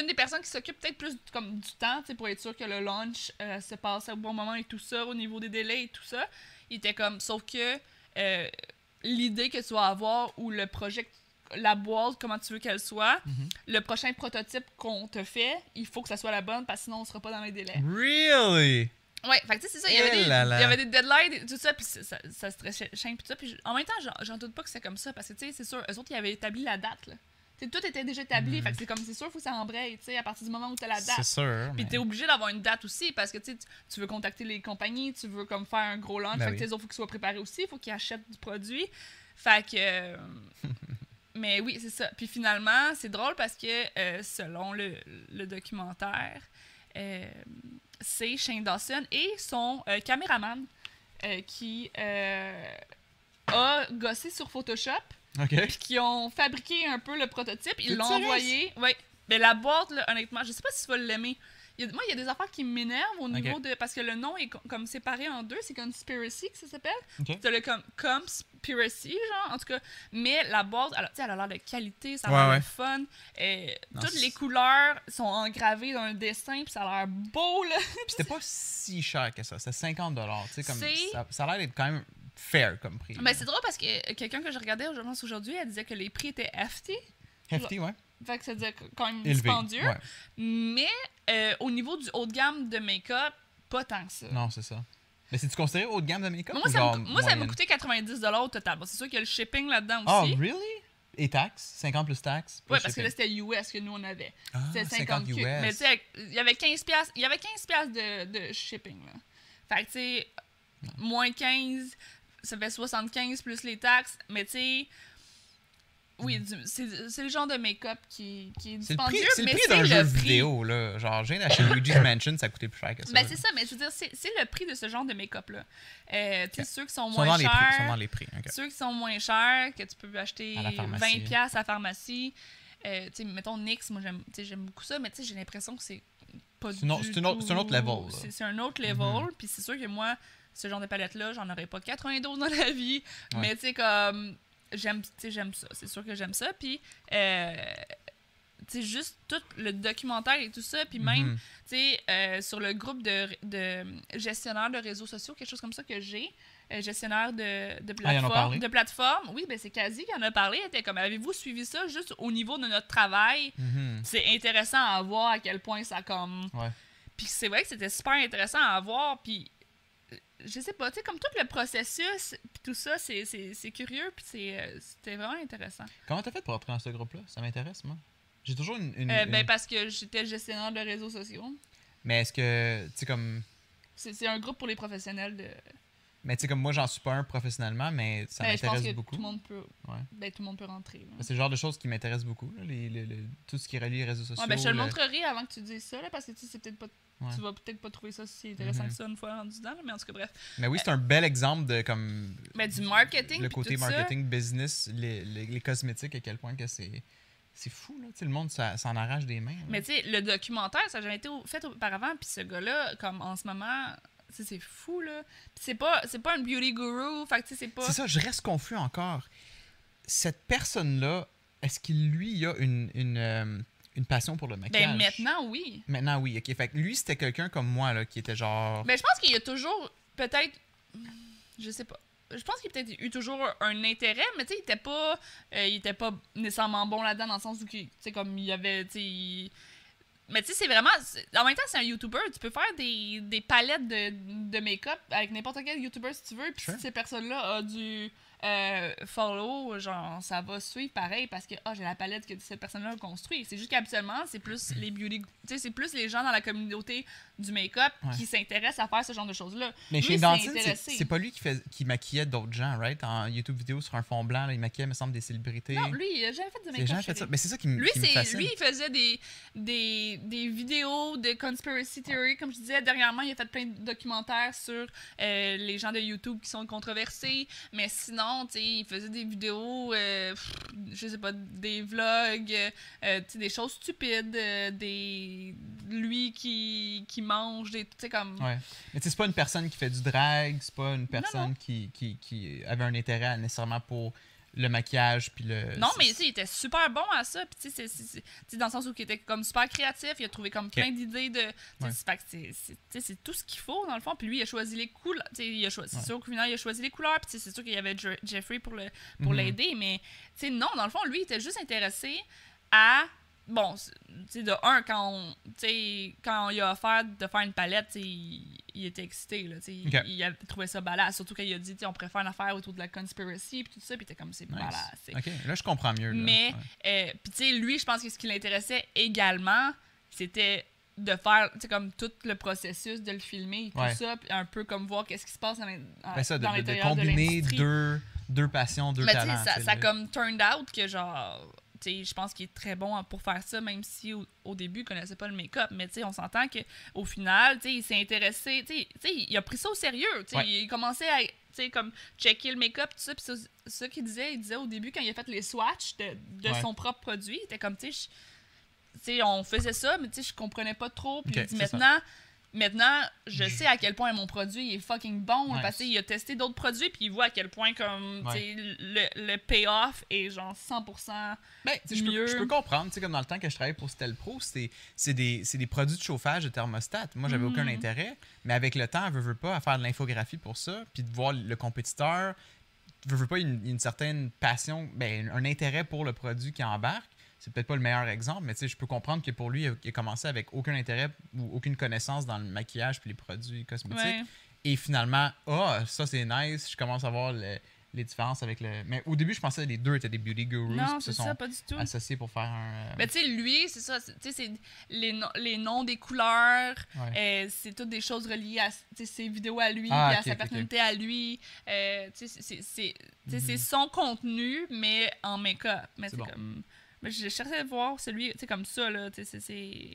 une des personnes qui s'occupe peut-être plus comme du temps, pour être sûr que le launch euh, se passe au bon moment et tout ça, au niveau des délais et tout ça, il était comme, sauf que euh, l'idée que tu vas avoir ou le projet, la boîte, comment tu veux qu'elle soit, Mhm. le prochain prototype qu'on te fait, il faut que ça soit la bonne parce que sinon on sera pas dans les délais. Really? Ouais, fait c'est ça. Il y, avait Eh des, il y avait des deadlines et tout ça, puis ça, ça, ça stressait chaîne, puis tout ça. Puis en même temps, j'en- j'en doute pas que c'est comme ça, parce que tu sais, c'est sûr, eux autres, ils avaient établi la date, là. Tout était déjà établi, Mhm. fait que c'est comme, c'est sûr, faut que ça embraye, tu sais, à partir du moment où t'as la C'est date. sûr. Puis mais- t'es obligé d'avoir une date aussi, parce que tu veux contacter les compagnies, tu veux comme faire un gros launch, Ben fait oui. que faut qu'ils soient préparés aussi, il faut qu'ils achètent du produit. Fait que. euh, mais oui, c'est ça. Puis finalement, c'est drôle parce que euh, selon le, le documentaire, euh, c'est Shane Dawson et son euh, caméraman qui a gossé sur Photoshop Puis qui ont fabriqué un peu le prototype. Ils l'ont envoyé. Oui. Mais la boîte, là, honnêtement, je sais pas si tu vas l'aimer. Moi, il y a des affaires qui m'énervent au niveau de. Parce que le nom est co- comme séparé en deux. C'est Conspiracy que ça s'appelle. T'as le comme Conspiracy, genre, en tout cas. Mais la boîte, elle, a- tu sais, elle a l'air de qualité, ça a Ouais, l'air ouais. de fun. Et Non, toutes c'est- les couleurs sont engravées dans un dessin, puis ça a l'air beau, là. Puis C'était pas si cher que ça. C'était 50 Tu sais, comme. C'est- Ça, ça a l'air d'être quand même fair comme prix. Mais c'est drôle parce que euh, quelqu'un que je regardais je pense, aujourd'hui, elle disait que les prix étaient hefty. Hefty, ouais. Fait que ça disait quand même Élevé. dispendieux. Ouais. Mais euh, au niveau du haut de gamme de make-up, pas tant que ça. Non, c'est ça. Mais c'est-tu considéré haut de gamme de make-up? Moi, ça, moi, ça m'a coûté 90 au total. Bon, c'est sûr qu'il y a le shipping là-dedans Ah, aussi. really? Et taxes? 50 plus taxes? ouais, parce que là, c'était US que nous, on avait. Ah, C'était 50, 50 Q. US. Mais tu sais, il y avait 15 piastres- il y avait 15 piastres de, de shipping, là. Fait que, tu sais, moins 15, ça fait 75 plus les taxes. Mais tu sais, oui, c'est le genre de make-up qui, qui est prix, dispendieux, c'est le prix c'est d'un jeu prix. vidéo, là. Genre, j'ai d'acheter Luigi's Mansion, ça coûtait plus cher que ça. Ben, c'est ça, mais je veux dire, c'est le prix de ce genre de make-up-là. Euh, tu sais, ceux qui sont moins prix. Ils sont chers, dans les prix. ok. ceux qui sont moins chers, que tu peux acheter À la pharmacie. 20$ piastres à la pharmacie. Euh, tu sais, mettons NYX, moi j'aime beaucoup ça, mais tu sais, j'ai l'impression que c'est pas du c'est tout- c'est un autre level. C'est un autre level, Mhm. puis c'est sûr que moi, ce genre de palette-là, j'en aurais pas 92 dans la vie, Ouais. mais tu sais, comme, j'aime j'aime ça, c'est sûr que j'aime ça, puis, euh, tu sais, juste tout le documentaire et tout ça, puis même, Mhm. tu sais, euh, sur le groupe de, de gestionnaires de réseaux sociaux, quelque chose comme ça que j'ai, euh, gestionnaire de, de Ah, plateforme, de plateforme, oui, ben c'est quasi qui en a parlé, elle était comme, avez-vous suivi ça juste au niveau de notre travail? Mhm. C'est intéressant à voir à quel point ça comme... Ouais. Puis c'est vrai que c'était super intéressant à voir, puis je sais pas, tu sais, comme tout le processus, puis tout ça, c'est- curieux, puis c'est, euh, c'était vraiment intéressant. Comment t'as fait pour entrer dans ce groupe-là? Ça m'intéresse, moi. J'ai toujours une. une- Euh, une- Ben parce que j'étais gestionnaire de réseaux sociaux. Mais est-ce que. Tu sais, comme. C'est un groupe pour les professionnels de... Mais tu sais, comme moi, j'en suis pas un professionnellement, mais ça Ben, m'intéresse beaucoup. tout le monde peut... Ouais. Ben, tout le monde peut rentrer. C'est le genre de choses qui m'intéressent beaucoup, là, les, les- les- tout ce qui relié aux réseaux sociaux. Ouais, ben, je te le le- montrerai avant que tu dises ça, là, parce que c'est peut-être pas... Ouais. Tu vas peut-être pas trouver ça si intéressant Mhm. que ça une fois rendu dedans, mais en tout cas, bref. Mais oui, c'est un bel exemple de comme. Ben, du marketing, Le côté tout ça. marketing, business, les, les, les cosmétiques, à quel point que c'est. C'est fou, là. Le monde ça- s'en arrache des mains. là. Mais tu sais, le documentaire, ça n'a jamais été fait auparavant, puis ce gars-là, comme en ce moment, c'est fou, là. C'est pas, c'est pas un beauty guru, fait que c'est pas... C'est ça, je reste confus encore. Cette personne-là, est-ce qu'il lui a une, une, euh, une passion pour le maquillage? Ben, maintenant, oui. Maintenant, oui. Ok, fait que lui, c'était quelqu'un comme moi, là, qui était genre. Ben, je pense qu'il y a toujours, peut-être, je sais pas. Je pense qu'il a peut-être eu toujours un intérêt, mais tu sais, il était pas, euh, il était pas nécessairement bon là-dedans dans le sens où, tu sais, comme il y avait, tu sais, il- mais tu sais, c'est vraiment, en même temps, c'est un YouTuber, tu peux faire des, des palettes de, de make-up avec n'importe quel YouTuber si tu veux, puis Sure. si cette personne-là a du euh, follow, genre, ça va suivre pareil parce que, ah, j'ai la palette que cette personne-là a construit. C'est juste qu'habituellement, c'est plus les beauty, tu sais, c'est plus les gens dans la communauté du make-up Ouais. qui s'intéressent à faire ce genre de choses-là. Mais Lui, chez s'est Dantin, c'est pas lui qui, fait, qui maquillait d'autres gens, right? En YouTube vidéo sur un fond blanc, là, il maquillait, me semble, des célébrités. Non, lui, il a jamais fait de make-up. fait ça. Mais c'est ça qui, me Lui, qui me fascine. lui, il faisait des, des, des vidéos de conspiracy theory. Comme je disais, dernièrement, il a fait plein de documentaires sur euh, les gens de YouTube qui sont controversés. Mais sinon, non, tu sais, il faisait des vidéos, euh, je sais pas, des vlogs, euh, tu sais, des choses stupides, euh, des. Lui qui, qui mange, des. Tu sais, comme. Ouais. Mais tu sais, c'est pas une personne qui fait du drag, c'est pas une personne Qui, qui, qui avait un intérêt nécessairement pour le maquillage puis le. Non, mais il était super bon à ça. Puis tu sais, dans le sens où il était comme super créatif, il a trouvé comme plein d'idées de. Ouais. c'est- tout ce qu'il faut dans le fond. Puis lui, il a choisi les couleurs. Tu sais, il a choisi. Ouais. C'est sûr qu'au final, il a choisi les couleurs. Puis c'est sûr qu'il y avait Je- Jeffrey pour le pour Mhm. l'aider. Mais tu sais, non, dans le fond, lui, il était juste intéressé à. Bon, tu sais, de un, quand, on, quand il a offert de faire une palette, il, il était excité. Là, il, il a trouvé ça badass. Surtout quand il a dit, on préfère une affaire autour de la conspiracy. Puis tout ça. Puis il était comme, c'est Nice. sais. Ok, là je comprends mieux. là. Mais, Ouais. euh, puis tu sais, lui, je pense que ce qui l'intéressait également, c'était de faire, tu sais, comme tout le processus de le filmer et tout ça, puis un peu comme voir qu'est-ce qui se passe dans Ben ça, de, dans de- de l'intérieur de combiner deux, deux passions, deux Mais talents. ça, ça comme turned out que genre, je pense qu'il est très bon pour faire ça, même si au, au début, il connaissait pas le make-up. Mais on s'entend qu'au final, il s'est intéressé, il a pris ça au sérieux. Ouais. il commençait à, comme checker le make-up, tout ça. Puis c'est ça qu'il disait, il disait au début, quand il a fait les swatchs de, de Ouais. son propre produit, il était comme, tu sais, on faisait ça, mais je comprenais pas trop. Puis il dit ça. Maintenant. Je sais à quel point mon produit est fucking bon Nice. parce qu'il a testé d'autres produits puis il voit à quel point comme Ouais. le, le payoff est genre 100%. Ben, je, peux, mieux. je peux comprendre, tu sais, comme dans le temps que je travaillais pour Stel Pro, c'est c'est des, c'est des produits de chauffage de thermostat. Moi, j'avais aucun Mhm. intérêt, mais avec le temps, veux, veux pas, à faire de l'infographie pour ça, puis de voir le compétiteur, veux, veux pas, une, une certaine passion, ben, un intérêt pour le produit qui embarque. C'est peut-être pas le meilleur exemple, mais tu sais, je peux comprendre que pour lui, il a, commencé avec aucun intérêt ou aucune connaissance dans le maquillage puis les produits cosmétiques. Ouais. Et finalement, ah, ça c'est nice, je commence à voir le- les différences avec le. Mais au début, je pensais que les deux étaient des beauty gurus. Non, se c'est ça, pas du tout. associés pour faire un. euh, Mais tu sais, lui, c'est ça. Tu sais, c'est les, no- les noms des couleurs. ouais. euh, c'est toutes des choses reliées à ses vidéos à lui, Ah, à sa personnalité à lui. Euh, tu sais, c'est- Mhm. c'est son contenu, mais en make-up. Mais C'est c'est bon. comme. Mais je cherchais de voir celui, tu sais, comme ça, là. Tu sais, c'est-.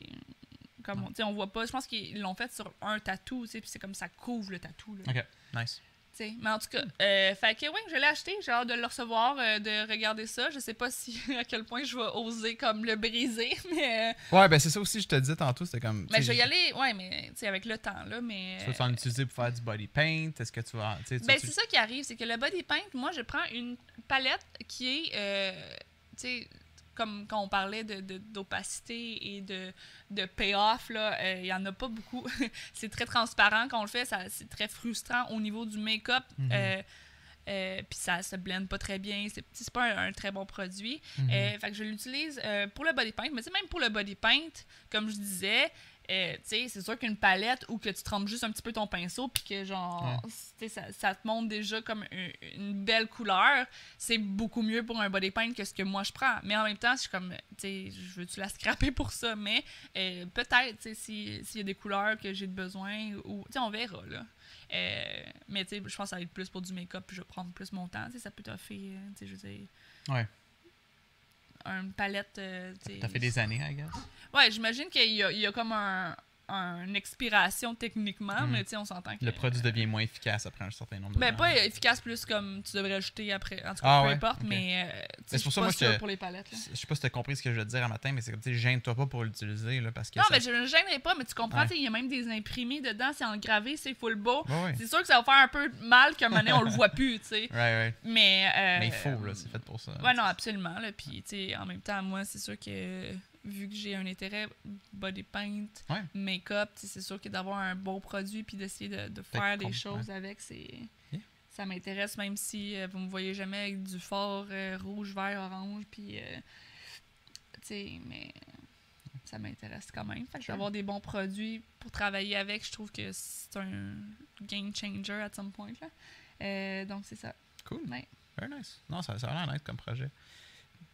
Comme, tu sais, on voit pas. Je pense qu'ils l'ont fait sur un tatou, tu sais, puis c'est comme ça couvre le tatou, là. Ok, nice. Tu sais, Mais en tout cas, euh, fait que oui, je l'ai acheté. J'ai hâte de le recevoir, euh, de regarder ça. Je sais pas si à quel point je vais oser comme le briser, mais. euh, Ouais, ben c'est ça aussi, je te disais tantôt, c'était comme. mais je vais y aller, ouais, mais tu sais, avec le temps, là. Mais. Tu vas t'en utiliser pour faire du body paint? Est-ce que tu vas. tu Ben, c'est ça qui arrive, c'est que le body paint, moi, je prends une palette qui est, euh, tu sais, comme quand on parlait de, de- d'opacité et de, de payoff, euh, il y en a pas beaucoup. c'est très transparent quand on le fait, c'est très frustrant au niveau du make-up. Mhm. euh, euh, puis ça se blende pas très bien, c'est, c'est pas un, un très bon produit. Mhm. Fait que je l'utilise pour le body paint, mais sais, même pour le body paint, comme je disais, euh, tu c'est sûr qu'une palette où que tu trempes juste un petit peu ton pinceau, puis que genre, tu ça, ça te montre déjà comme une, une belle couleur, c'est beaucoup mieux pour un body paint que ce que moi je prends. Mais en même temps, je suis comme, tu sais, je veux-tu la scraper pour ça, mais euh, peut-être, tu si- s'il y a des couleurs que j'ai besoin, ou, tu on verra, là. Euh, mais tu je pense que ça va être plus pour du make-up, puis je vais prendre plus mon temps, tu ça peut t'offrir, tu sais, je veux dire Ouais. Une palette. euh. T'as fait des années, I guess. Ouais, j'imagine qu'il y a, il y a comme un- une expiration techniquement, Mhm. mais tu sais, on s'entend que. Le produit devient moins efficace après un certain nombre de Ben, temps. pas efficace, plus comme tu devrais ajouter après. En tout cas, Ah peu ouais, importe, mais. euh, tu sais, c'est pour ça, moi, je pour les palettes. Je sais pas si t'as compris ce que je veux te dire un matin, mais c'est comme, tu sais, gêne-toi pas pour l'utiliser, là, parce que. Non, ça- mais je ne gênerai pas, mais tu comprends, Ouais. tu sais, il y a même des imprimés dedans, c'est engravé, c'est full beau. Ouais. C'est sûr que ça va faire un peu mal qu'à un moment donné, on le voit plus, tu sais. Ouais, ouais. Mais. euh, Mais il faut, là, c'est fait pour ça. Ouais, non, absolument. Là. Puis, tu sais, en même temps, moi, c'est sûr que vu que j'ai un intérêt body paint, Ouais. make-up, c'est sûr que d'avoir un bon produit puis d'essayer de, de faire des choses avec, c'est. Yeah. Ça m'intéresse, même si euh, vous me voyez jamais avec du fort euh, rouge, vert, orange, puis. euh, tu sais, mais. Ça m'intéresse quand même. Fait que Sure. d'avoir des bons produits pour travailler avec, je trouve que c'est un game changer at some point. Là. Euh, donc, c'est ça. Cool. Ouais. Very nice. Non, ça, ça a l'air nice comme projet.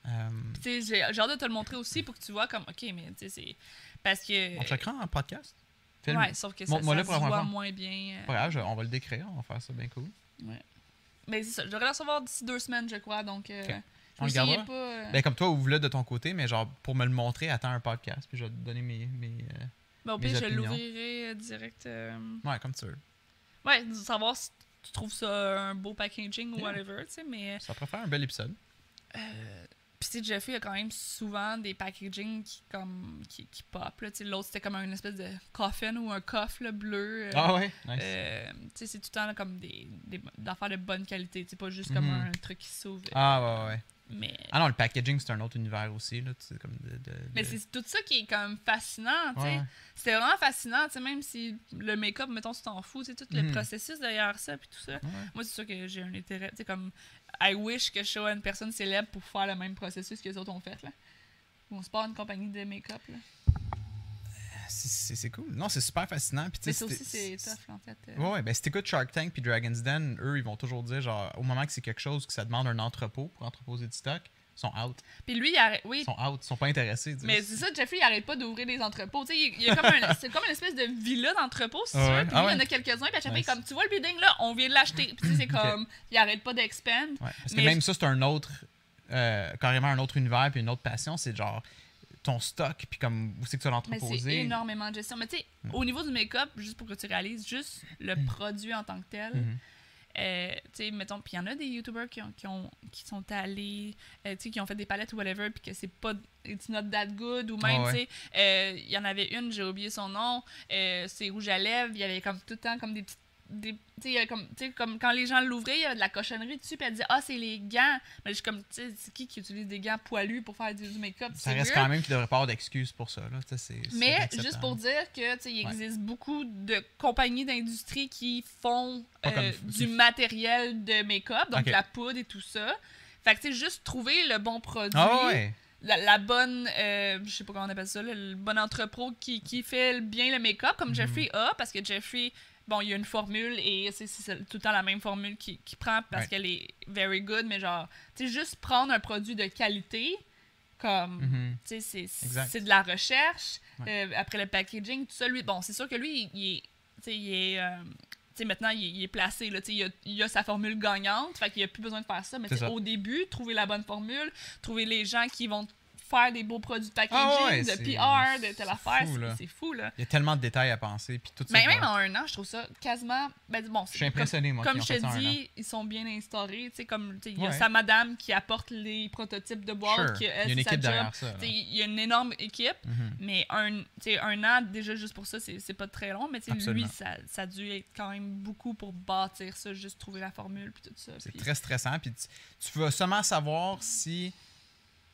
Euh, j'ai j'ai hâte de te le montrer aussi pour que tu vois comme, OK, mais tu sais, c'est... Parce que... on checkera en podcast? Film. Ouais, sauf que ça, Montre-moi ça le se voit fois. moins bien. euh, Pas grave, je- on va le décrire, on va faire ça bien cool. Mais c'est ça, je devrais le recevoir d'ici deux semaines, je crois, donc... euh, je On le gardera? pas... euh, Ben, comme toi, ouvre-le de ton côté, mais genre, pour me le montrer, attends un podcast, puis je vais te donner mes. mes euh, mais au pire, je l'ouvrirai direct... Ouais, comme tu veux. Ouais, de savoir si- tu trouves ça un beau packaging ou whatever, tu sais, mais... Ça pourrait faire un bel épisode. Euh, Puis, tu sais, Jeffrey a quand même souvent des packaging qui, comme, qui, qui pop. L'autre, c'était comme une espèce de coffin ou un coffre, là, bleu. euh, Ah ouais? Nice. euh, tu sais, c'est tout le temps là, comme des, des affaires de bonne qualité, sais, pas juste comme Mhm. un truc qui s'ouvre. Ah ouais, ouais. Mais, Ah non, le packaging, c'est un autre univers aussi, là. C'est comme de... de- mais c'est tout ça qui est comme fascinant. Ouais. C'était vraiment fascinant, même si le make-up, mettons, tu t'en fous, tout le Mhm. processus derrière ça, puis tout ça. Ouais. Moi, c'est sûr que j'ai un intérêt, comme, I wish que je sois une personne célèbre pour faire le même processus que les autres ont fait, là. On se part une compagnie de make-up, là. C'est- cool. Non, c'est super fascinant. Puis, Mais ça aussi, c'est tough, en fait. euh. Ouais, ouais, ben si t'écoutes Shark Tank puis Dragon's Den, eux, ils vont toujours dire, genre, au moment que c'est quelque chose que ça demande un entrepôt pour entreposer du stock, sont out. Puis lui, il arrête, oui, Ils sont out, ils sont pas intéressés. disent. Mais c'est ça, Jeffrey, il arrête pas d'ouvrir des entrepôts. Tu sais, il il y a comme un, c'est comme une espèce de villa d'entrepôts, si tu veux. Puis Ah lui, il y en a quelques-uns. Puis à chaque fois, comme, tu vois le building là, on vient de l'acheter. Puis c'est comme, il arrête pas d'expand. Ouais, parce que même je- ça, c'est un autre, euh, carrément un autre univers puis une autre passion. C'est genre ton stock puis comme où c'est que tu vas Mais c'est l'entreposer. énormément de gestion. Mais tu sais, au niveau du make-up, juste pour que tu réalises, juste le produit en tant que tel. Mhm. Euh, tu sais, mettons, puis il y en a des YouTubers qui, ont, qui, ont, qui sont allés, euh, tu sais, qui ont fait des palettes ou whatever, puis que c'est pas, it's not that good, ou même, ouais. tu sais, euh, il y en avait une, j'ai oublié son nom, c'est rouge à lèvres, il y avait comme tout le temps comme des petites des, tu sais, comme, quand les gens l'ouvraient, il y avait de la cochonnerie dessus, puis elle disait Ah, c'est les gants. Mais je suis comme, tu sais, c'est qui qui utilise des gants poilus pour faire du, make-up? Ça reste weird. quand même qu'il devrait pas avoir d'excuses pour ça. Là. C'est- Mais juste pour dire que tu sais, il Ouais. existe beaucoup de compagnies d'industrie qui font euh, du matériel de make-up, donc la poudre et tout ça. Fait que tu sais, juste trouver le bon produit, Ah ouais. la, la bonne, euh, je sais pas comment on appelle ça, le bon entrepôt qui, qui fait bien le make-up, comme Mhm. Jeffrey a, parce que Jeffrey, bon, il y a une formule et c'est tout le temps la même formule qu'il qu'il prend parce Ouais. qu'elle est very good, mais genre, tu sais, juste prendre un produit de qualité, comme. Mhm. Tu sais, c'est- de la recherche. Ouais. euh, après le packaging, tout ça, lui, bon, c'est sûr que lui, il, est, tu sais, il est, euh, maintenant, il est, il est placé, là, tu sais, il a, il a sa formule gagnante, fait qu'il a plus besoin de faire ça, mais ça. au début, trouver la bonne formule, trouver les gens qui vont faire des beaux produits de packaging, Ah ouais, de PR, de telle affaire, c'est- fou, là. Il y a tellement de détails à penser. Puis tout ça. Mais même en un an, je trouve ça quasiment. Ben, bon, Je suis impressionné, moi. Comme je te dis, ils sont bien instaurés. Comme il y a Ouais. sa madame qui apporte les prototypes de boîtes. Sure. Il y a une équipe derrière ça. Il y a une énorme équipe, Mhm. mais un, un an, déjà juste pour ça, c'est pas très long. Mais lui, ça, ça a dû être quand même beaucoup pour bâtir ça, juste trouver la formule puis tout ça. C'est très stressant. Puis tu, tu vas seulement savoir si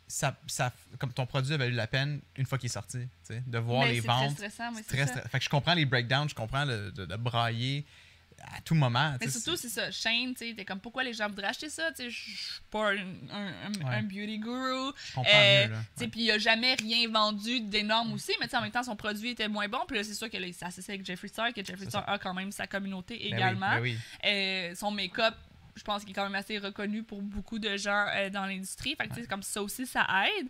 ça, ça, comme ton produit a valu la peine une fois qu'il est sorti. De voir Mais les c'est ventes. Très stressant, oui, C'est c'est très ça. stre- Fait que je comprends les breakdowns, je comprends le, de, de brailler à tout moment. Mais surtout, c'est ça. Shane, tu sais, comme pourquoi les gens voudraient acheter ça? Tu sais, je suis pas un, un, un- Ouais. un beauty guru. Je Euh, Puis il a jamais rien vendu d'énorme aussi, mais tu sais, en même temps, son produit était moins bon. Puis là, c'est sûr que là, associé avec Jeffree Star, que Jeffree C'est Star a quand même sa communauté Ben oui, également. ben oui. Euh, son make-up, je pense qu'il est quand même assez reconnu pour beaucoup de gens euh, dans l'industrie. Fait que tu sais, comme ça aussi, ça aide.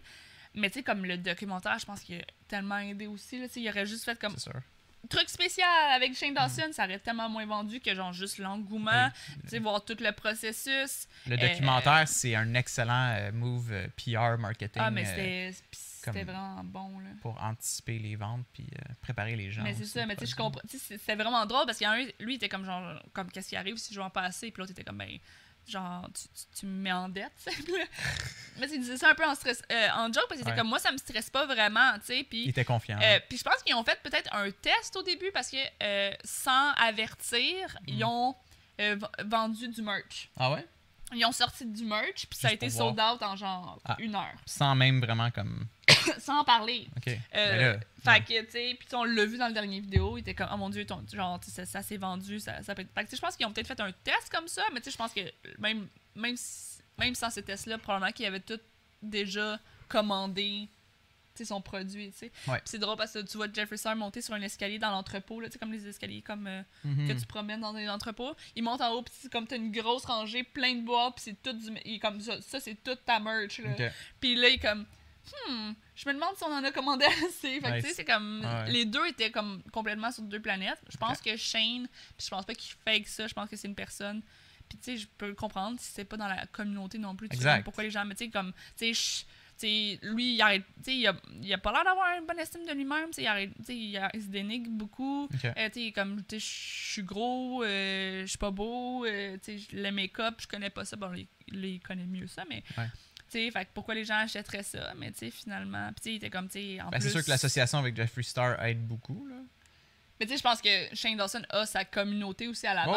Mais tu sais, comme le documentaire, je pense qu'il a tellement aidé aussi. Là, il aurait juste fait comme C'est sûr. truc spécial avec Shane Dawson, ça aurait tellement moins vendu que genre juste l'engouement, sais, voir tout le processus. Le Euh, documentaire, c'est un excellent euh, move PR marketing Ah, mais c'était vraiment bon, là. pour anticiper les ventes puis euh, préparer les gens. Mais c'est ça, mais tu sais, je comprends. C'était vraiment drôle parce qu'il y en a un, lui, il était comme genre, comme qu'est-ce qui arrive si je vends pas assez, puis l'autre était comme, ben, genre, tu, tu, tu me mets en dette, mais il disait ça un peu en stress, euh, en joke, parce qu'il était Ouais. comme, moi, ça me stresse pas vraiment, tu sais, Il était confiant. euh, puis je pense qu'ils ont fait peut-être un test au début parce que sans avertir, ils Mm. ont vendu du merch. Ah ouais? Ils ont sorti du merch, puis ça a été sold out en genre Ah. une heure. Sans même vraiment comme. Sans parler. Ok. Euh, Ben là, fait que, tu sais, puis on l'a vu dans le dernier vidéo, il était comme, oh mon dieu, ton, genre, ça, ça s'est vendu, ça, ça peut être. Fait que, tu sais, je pense qu'ils ont peut-être fait un test comme ça, mais tu sais, je pense que même, même, si- même sans ce test-là, probablement qu'ils avaient tout déjà commandé, son produit, tu sais. Ouais. C'est drôle parce que tu vois Jeffrey Star monter sur un escalier dans l'entrepôt, là, tu sais, comme les escaliers comme. euh, mhm. que tu promènes dans des entrepôts. Il monte en haut, puis c'est comme t'as une grosse rangée, plein de boîtes, puis c'est tout du. Il comme ça, ça c'est toute ta merch. Là. Puis là, il est comme. Hmm, je me demande si on en a commandé assez. Fait que tu sais, Nice. c'est comme. Ouais. Les deux étaient comme complètement sur deux planètes. Je pense que Shane, puis je pense pas qu'il fake ça, je pense que c'est une personne. Puis tu sais, je peux comprendre si c'est pas dans la communauté non plus. Tu sais, Exact. pourquoi les gens. Mais tu sais, comme. Tu sais, je- tu sais, lui, il, arrête, il, a, il a pas l'air d'avoir une bonne estime de lui-même. Il, arrête- il, a- il se dénigre beaucoup. Euh, tu sais, comme, tu sais, je suis gros, euh, je suis pas beau, euh, le make-up, je connais pas ça. Bon, lui, il connaît mieux ça, mais. Ouais. Tu sais, fait que pourquoi les gens achèteraient ça? Mais tu sais, finalement. Puis tu sais, il était comme, tu sais, en Ben, plus. c'est sûr que l'association avec Jeffree Star aide beaucoup. Là. Mais tu sais, je pense que Shane Dawson a sa communauté aussi à la base.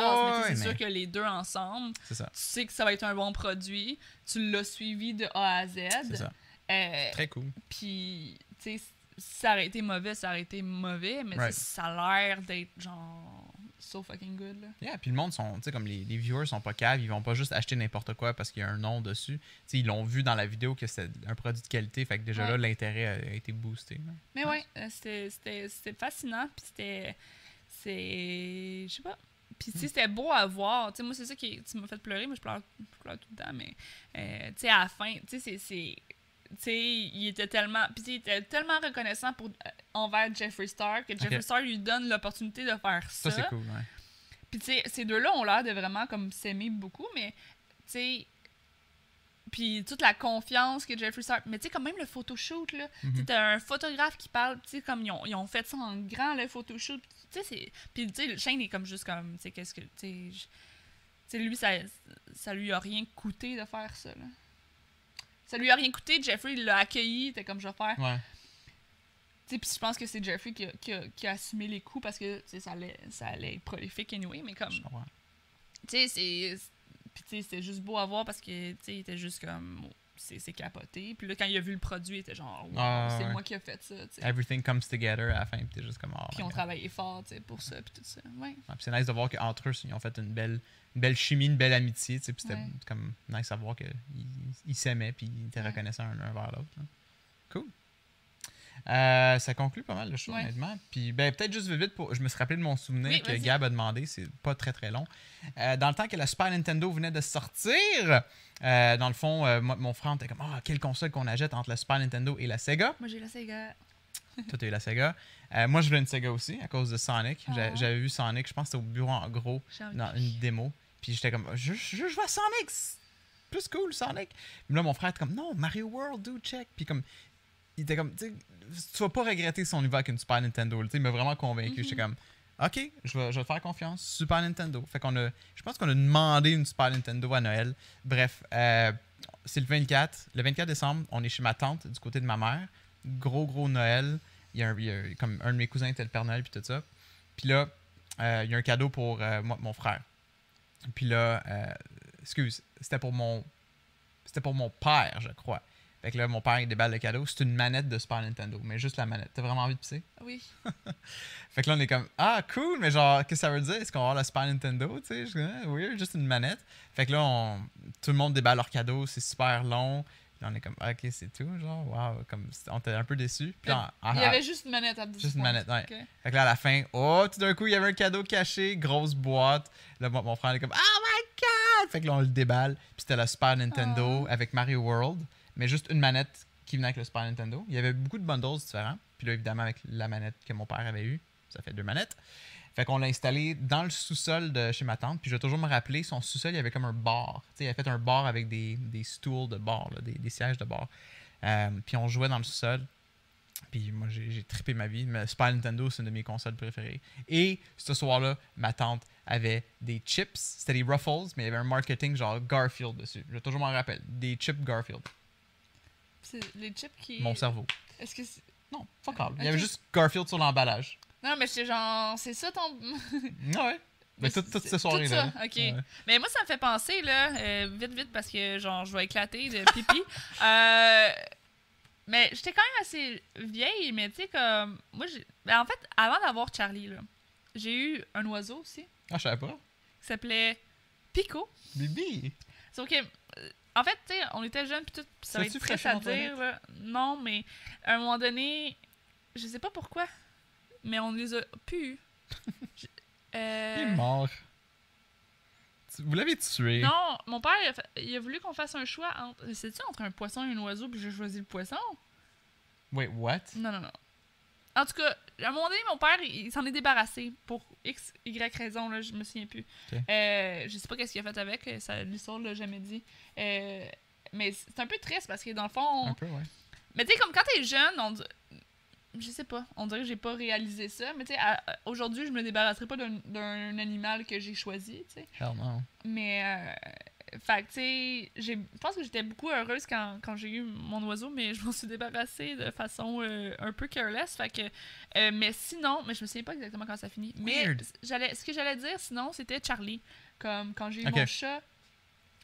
mais c'est mais- sûr que les deux ensemble, C'est ça. tu sais que ça va être un bon produit. Tu l'as suivi de A à Z. C'est ça. Euh, Très cool. Puis, tu sais, ça aurait été mauvais, ça aurait été mauvais, mais Right. ça a l'air d'être genre so fucking good. Là. Yeah, puis le monde sont, tu sais, comme les, les viewers sont pas caves, ils vont pas juste acheter n'importe quoi parce qu'il y a un nom dessus. Tu sais, ils l'ont vu dans la vidéo que c'est un produit de qualité, fait que déjà Ouais. là, l'intérêt a, été boosté. là. Mais Nice. ouais, euh, c'était- fascinant, puis c'était. C'est. Je sais pas. Puis, tu sais, c'était beau à voir. Tu sais, moi, c'est ça qui tu m'as fait pleurer, mais je pleure, je pleure tout le temps. Mais, euh, tu sais, à la fin, tu sais, c'est- sais, il était tellement. Puis, il était tellement reconnaissant pour, euh, envers Jeffree Star que Jeffree Ok. Star lui donne l'opportunité de faire Ça, ça. c'est cool, ouais. Puis, tu sais, ces deux-là ont l'air de vraiment comme s'aimer beaucoup, mais, tu sais. Puis toute la confiance que Jeffree Star. Mais tu sais, quand même le photoshoot, là. Mhm. t'as un photographe qui parle, tu sais, comme ils ont, ils ont fait ça en grand, le photoshoot. Tu sais, c'est. Puis, tu sais, le Shane est comme juste comme. Tu sais, qu'est-ce que. Tu sais, je- tu sais, lui, ça, ça lui a rien coûté de faire ça, là. Ça lui a rien coûté. Jeffrey il l'a accueilli. T'es comme, je vais faire. Ouais. Tu sais, puis je pense que c'est Jeffrey qui a, qui, a, qui a assumé les coups parce que, ça allait, ça allait être prolifique anyway, mais comme. Tu sais, c'est. Puis, tu sais, c'était juste beau à voir parce que, tu sais, il était juste comme. C'est c'est capoté. Puis là, quand il a vu le produit, il était genre, wow, Ah, c'est ouais. moi qui a fait ça. Everything comes together à la fin, puis t'es juste comme. oh Puis on travaillait fort, pour ça, puis tout ça. Ouais. Ouais, puis c'est nice de voir qu'entre eux, ils ont fait une belle, une belle chimie, une belle amitié. Puis c'était Ouais. comme nice à voir qu'ils ils s'aimaient puis ils étaient reconnaissants un, un vers l'autre. Cool. Euh, ça conclut pas mal le show, Ouais. honnêtement. Puis ben, peut-être juste vite, pour, je me suis rappelé de mon souvenir Oui, que. Gab a demandé, c'est pas très très long. Euh, dans le temps que la Super Nintendo venait de sortir, euh, dans le fond, moi, mon frère était comme Ah, quelle console qu'on achète entre la Super Nintendo et la Sega Moi, j'ai la Sega. Toi, t'as eu la Sega. Euh, moi, je voulais une Sega aussi à cause de Sonic. Ah. J'avais vu Sonic, je pense que c'était au bureau en gros dans une démo. Puis j'étais comme, je, je, je joue à Sonic, plus cool Sonic. Puis là, mon frère était comme, non, Mario World, do check. Puis comme, il était comme, tu vas pas regretter son niveau avec une Super Nintendo. Il m'a vraiment convaincu. Mhm. J'étais comme, ok, je vais, je vais te faire confiance, Super Nintendo. Fait qu'on a, je pense qu'on a demandé une Super Nintendo à Noël. Bref, euh, c'est le 24. Le 24 décembre, on est chez ma tante du côté de ma mère. Gros, gros Noël. Il y a, un, il y a- comme un de mes cousins était le Père Noël, puis tout ça. Puis là, euh, il y a un cadeau pour euh, moi, mon frère. Puis là, excuse, c'était pour mon c'était pour mon père, je crois. Fait que là, mon père, il déballe le cadeau. C'est une manette de Super Nintendo, mais juste la manette. T'as vraiment envie de pisser? Oui. Fait que là, on est comme, ah, cool, mais genre, qu'est-ce que ça veut dire? Est-ce qu'on va avoir la Super Nintendo? Tu sais, comme, Ah, juste une manette. Fait que là, on, tout le monde déballe leur cadeau, c'est super long. Puis là, on est comme, ah, ok, c'est tout, genre, wow, comme, on était un peu déçus. Puis là, en- Il y avait juste une manette à Juste une manette, ouais. Fait que là, à la fin, oh, tout d'un coup, il y avait un cadeau caché, grosse boîte. Là, mon, mon frère est comme, oh my god! Fait que là, on le déballe. Puis c'était la Super Nintendo Ah. avec Mario World, mais juste une manette qui venait avec le Super Nintendo. Il y avait beaucoup de bundles différents. Puis là, évidemment, avec la manette que mon père avait eue, ça fait deux manettes. Fait qu'on l'a installé dans le sous-sol de chez ma tante. Puis je vais toujours me rappeler, son sous-sol, il y avait comme un bar. Tu sais, il avait fait un bar avec des, des stools de bar, des, des sièges de bar. Euh, puis on jouait dans le sous-sol. Puis moi, j'ai trippé ma vie. Mais Super Nintendo, c'est une de mes consoles préférées. Et ce soir-là, ma tante avait des chips. C'était des Ruffles, mais il y avait un marketing genre Garfield dessus. Je vais toujours m'en rappeler. Des chips Garfield. C'est les chips qui. Mon cerveau. Est-ce que c'est. Non, fuck all. Il y Ok. avait juste Garfield sur l'emballage. Non, mais c'est genre. C'est ça ton. Ouais. Mais Mais toute, toute c'est- cette soirée-là. tout ça, ok. Mais moi, ça me fait penser, là, euh, vite, vite, parce que, genre, je vais éclater de pipi. Euh, mais j'étais quand même assez vieille, mais tu sais, comme. Moi, j'ai. ben, en fait, avant d'avoir Charlie, là, j'ai eu un oiseau aussi, Ah, je savais pas. qui s'appelait Pico. Bibi. Sauf que. En fait, tu sais, on était jeunes, puis tout, puis ça va être triste fréchir à dans dire, là. Non, mais à un moment donné, je sais pas pourquoi, mais on les a pu. Euh, Il est mort. Vous l'avez tué. Non, mon père, il a, fait- il a voulu qu'on fasse un choix entre. C'est-tu entre un poisson et un oiseau, puis j'ai choisi le poisson? Wait, what? Non, non, non. En tout cas, à un moment donné, mon père, il, il s'en est débarrassé pour X, Y raison, là, je me souviens plus. Euh, je sais pas qu'est-ce qu'il a fait avec, ça, l'histoire l'a jamais dit. Euh, mais c'est un peu triste parce que dans le fond. Un peu, ouais. Mais tu sais, comme quand t'es jeune, on Je sais pas, on dirait que j'ai pas réalisé ça. Mais tu sais, aujourd'hui, je me débarrasserai pas d'un- d'un animal que j'ai choisi, tu sais. Hell no. Mais, euh, fait que, tu sais, je pense que j'étais beaucoup heureuse quand, quand j'ai eu mon oiseau, mais je m'en suis débarrassée de façon euh, un peu careless. Fait que, euh, mais sinon, mais je me souviens pas exactement quand ça finit. Mais j'allais, ce que j'allais dire, sinon, c'était Charlie. Comme quand j'ai eu mon chat.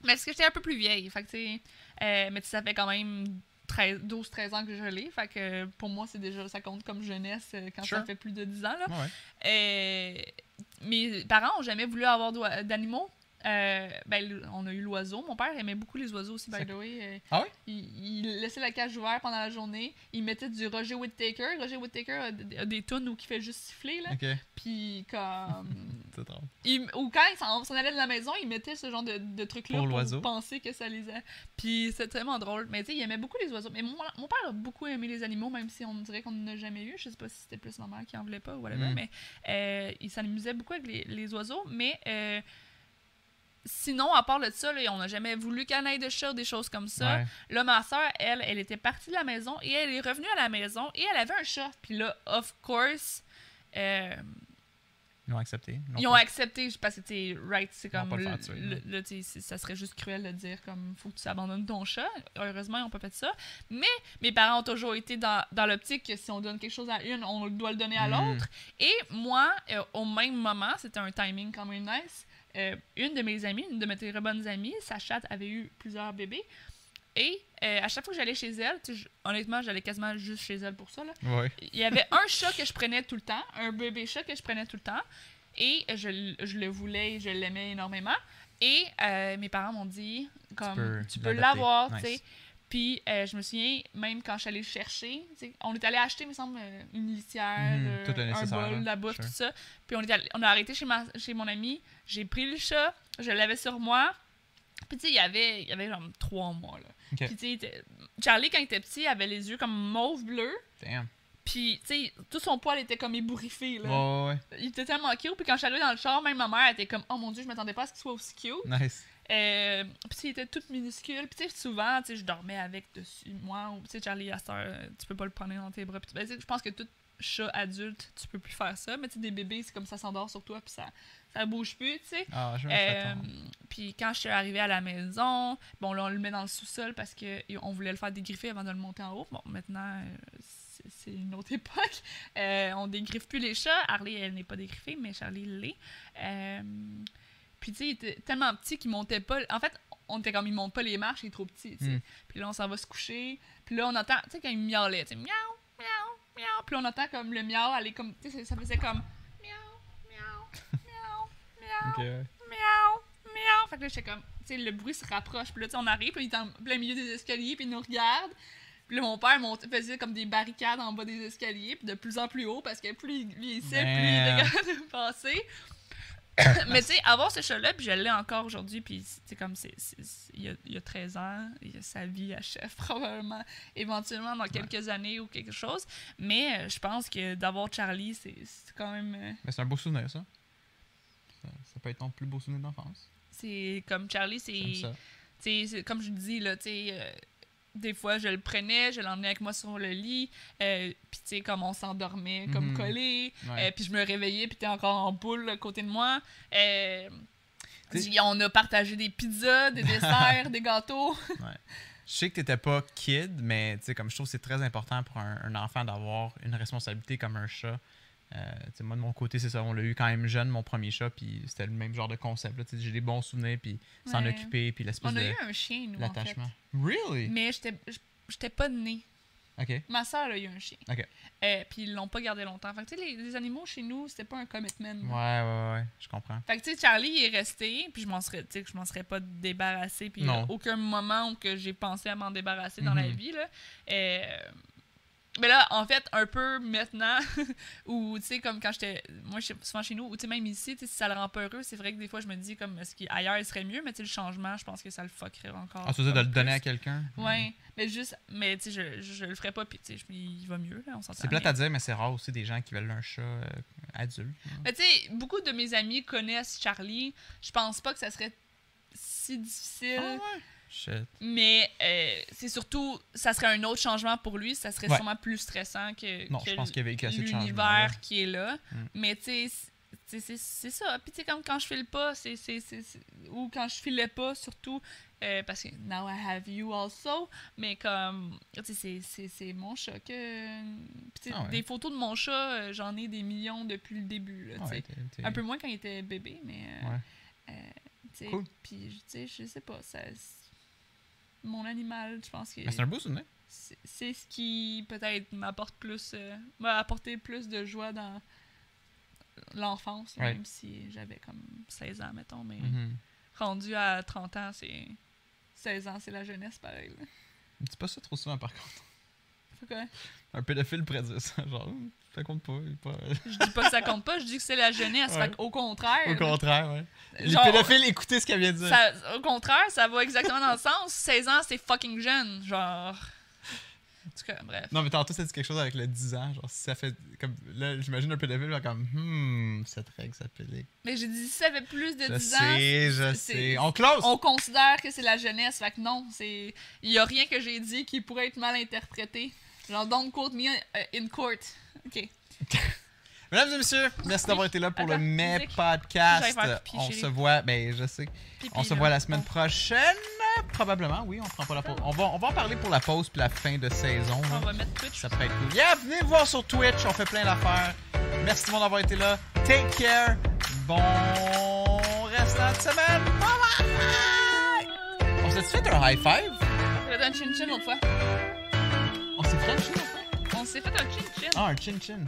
Mais parce que j'étais un peu plus vieille. Fait que, tu sais, euh, mais ça fait quand même 13 12-13 ans que je l'ai. Fait que pour moi, c'est déjà, ça compte comme jeunesse quand Sure. ça fait plus de 10 ans. Là. Ouais. Mes parents ont jamais voulu avoir d'animaux. Euh, ben, on a eu l'oiseau. Mon père aimait beaucoup les oiseaux aussi, by the way. Euh, Ah ouais? il, il laissait la cage ouverte pendant la journée. Il mettait du Roger Whittaker. Roger Whittaker a, d- a des tunes où il fait juste siffler. Là. Puis comme... C'est drôle. il- ou quand il s'en allait de la maison, il mettait ce genre de, de truc-là Pour penser que ça les a. Puis c'est tellement drôle. Mais tu sais, il aimait beaucoup les oiseaux. Mais mon, mon père a beaucoup aimé les animaux, même si on dirait qu'on n'en a jamais eu. Je sais pas si c'était plus ma mère qui en voulait pas ou whatever. Mm. Mais euh, il s'amusait beaucoup avec les, les oiseaux. Mais euh, sinon, à part de ça, là, on n'a jamais voulu en ait de chat ou des choses comme ça. Ouais. Là, ma soeur, elle, elle était partie de la maison et elle est revenue à la maison et elle avait un chat. Puis là, of course, euh, Ils l'ont accepté. ils ont accepté parce que, tu sais, right, c'est Ils comme. le le- tuer, le- c'est- ça serait juste cruel de dire, comme, faut que tu abandonnes ton chat. Heureusement, ils n'ont pas fait ça. Mais mes parents ont toujours été dans, dans l'optique que si on donne quelque chose à une, on doit le donner à Mm. l'autre. Et moi, euh, au même moment, c'était un timing quand même nice. Euh, une de mes amies, une de mes très bonnes amies, sa chatte avait eu plusieurs bébés. Et euh, à chaque fois que j'allais chez elle, je- honnêtement, j'allais quasiment juste chez elle pour ça. Là. Ouais. Il y avait un chat que je prenais tout le temps, un bébé chat que je prenais tout le temps. Et je, le voulais et je l'aimais énormément. Et euh, mes parents m'ont dit, comme, tu peux, l'avoir, tu sais. Puis euh, je me souviens, même quand je suis allée le chercher, on est allé acheter, il me semble, euh, une litière, Mhm, euh, un bol, de la bouffe, Sure. tout ça. Puis on, est allé- on a arrêté chez, ma, chez mon ami, j'ai pris le chat, je l'avais sur moi. Puis tu sais, il y avait, il y avait genre trois mois, là. Puis tu sais, il Charlie, quand il était petit, avait les yeux comme mauve-bleu. Damn. Puis, tu sais, tout son poil était comme ébouriffé, là. Ouais, ouais, Il était tellement cute. Puis quand je suis arrivée dans le char, même ma mère était comme, oh mon dieu, je m'attendais pas à ce qu'il soit aussi cute. Nice. Euh, puis il était tout minuscule. Puis tu sais, souvent, tu sais, je dormais avec dessus moi. Ou tu sais, Charlie, à heure, euh, tu peux pas le prendre dans tes bras. Puis, ben, je pense que tout chat adulte, tu peux plus faire ça. Mais tu sais, des bébés, c'est comme ça s'endort sur toi, puis ça, ça bouge plus, tu sais. Ah, je me Euh, puis quand je suis arrivée à la maison, bon là on le met dans le sous-sol parce que on voulait le faire dégriffer avant de le monter en haut. Bon maintenant euh, c'est- c'est une autre époque. Euh, on dégriffe plus les chats. Harley elle n'est pas dégriffée mais Charlie l'est. Euh, puis tu sais il était tellement petit qu'il montait pas. En fait on était comme il monte pas les marches il est trop petit. tu sais. Mm. Puis là on s'en va se coucher. Puis là on entend tu sais quand il miaulait, tu sais miaou miaou miaou. Puis là, on entend comme le miaou aller comme tu sais ça faisait comme miaou miaou miaou miaou ouais. miaou, miaou. Fait que là, j'étais comme, tu sais, le bruit se rapproche. Puis là, tu sais, on arrive, puis il est en plein milieu des escaliers, puis il nous regarde. Puis là, mon père montait, faisait comme des barricades en bas des escaliers, puis de plus en plus haut, parce que plus il vieillissait, plus il était capable de passer. Mais tu sais, avoir ce chat-là, puis je l'ai encore aujourd'hui, puis c'est comme, c'est, il, y a, il y a 13 ans, il a sa vie à chef, probablement, éventuellement dans quelques années ou quelque chose. Mais euh, je pense que d'avoir Charlie, c'est, quand même. euh, Mais c'est un beau souvenir, ça. ça. ça peut être ton plus beau souvenir d'enfance. c'est comme Charlie, c'est- comme je dis, là, tu sais, euh, des fois, je le prenais, je l'emmenais avec moi sur le lit, euh, puis tu sais, comme on s'endormait, comme Mhm. collé, Ouais. euh, puis je me réveillais, puis t'es encore en boule à côté de moi. Euh, on a partagé des pizzas, des desserts, des gâteaux. Je sais que t'étais pas kid, mais tu sais, comme je trouve que c'est très important pour un, un enfant d'avoir une responsabilité comme un chat. Euh, moi, de mon côté, c'est ça. On l'a eu quand même jeune, mon premier chat, puis c'était le même genre de concept. J'ai des bons souvenirs, puis s'en Ouais. occuper, puis l'espèce On a de eu un chien, nous, en fait. l'attachement. Really? Mais j'étais j'étais pas née. Ok. Ma soeur a eu un chien. Ok. Euh, puis ils l'ont pas gardé longtemps. Fait que tu sais, les, les animaux chez nous, c'était pas un commitment. Ouais, ouais, ouais, je comprends. Fait que tu sais, Charlie il est resté, puis je m'en serais, tu sais, que je m'en serais pas débarrassé, puis aucun moment où que j'ai pensé à m'en débarrasser dans la Mhm. vie là. Euh, mais là, en fait, un peu maintenant, où tu sais, comme quand j'étais, moi, je suis souvent chez nous, ou tu sais, même ici, tu sais, si ça le rend pas heureux, c'est vrai que des fois, je me dis comme, est-ce qu'ailleurs il serait mieux, mais tu sais, le changement, je pense que ça le fuckerait encore. Ah, tu veux dire de le donner à quelqu'un? Ouais, mais juste, mais tu sais, je, je, je le ferais pas, puis tu sais, il va mieux, là, on s'entend. C'est plate à dire, mais c'est rare aussi des gens qui veulent un chat euh, adulte. Mais tu sais, beaucoup de mes amis connaissent Charlie. Je pense pas que ça serait si difficile. Ah ouais? Shit. Mais euh, c'est surtout, ça serait un autre changement pour lui. Ça serait Ouais. sûrement plus stressant que, Non, que je pense qu'il assez l'univers qui est là. Mm. Mais tu sais, c'est- ça. Puis tu sais, comme quand je file pas, c'est ou quand je filais pas, surtout, euh, parce que now I have you also. Mais comme, tu sais, c'est- mon chat que. Puis Ah ouais. des photos de mon chat, euh, j'en ai des millions depuis le début. Là, sais. Ouais, Un peu moins quand il était bébé, mais. euh, Cool. Puis, tu sais, je sais pas, ça. Mon animal, je pense que Mais c'est un beau souvenir. c'est c'est ce qui peut-être m'apporte plus. euh, m'a apporté plus de joie dans l'enfance, Ouais. même si j'avais comme 16 ans, mettons, mais Mhm. rendu à 30 ans, c'est. 16 ans, c'est la jeunesse, pareil. là. Dis pas ça trop souvent, par contre. Un pédophile dire ça. Genre, ça compte pas. je dis pas que ça compte pas, je dis que c'est la jeunesse. Ouais. Fait au contraire. Au contraire, ouais. Les genre, pédophiles, écoutez ce qu'elle vient de dire. ça- au contraire, ça va exactement dans le sens. 16 ans, c'est fucking jeune. Genre. En tout cas, bref. Non, mais tantôt, ça dit quelque chose avec le 10 ans. Genre, si ça fait. Comme, là, j'imagine un pédophile, genre, comme, hmm, cette règle s'applique. Mais j'ai dit, si ça fait plus de Je 10 ans, sais, je c'est- sais. On close! on considère que c'est la jeunesse. Fait que non, c'est. Il y a rien que j'ai dit qui pourrait être mal interprété. Genre, don't quote me uh, in court. Ok. Mesdames et messieurs, merci d'avoir été là pour le Mai musique. Podcast. On se voit, ben, je sais. Pipi, On se là. voit la semaine prochaine. Probablement, oui, on prend pas la pause. On va, on va en parler pour la pause puis la fin de saison. là. On va mettre Twitch. Ça pourrait être cool. Yeah, venez me voir sur Twitch, on fait plein d'affaires. Merci tout le monde d'avoir été là. Take care. Bon restant de semaine. Bye bye. On s'est fait un high five? J'ai fait un chin-chin l'autre fois. On s'est fait un chin-chin. Ah, un chin chin.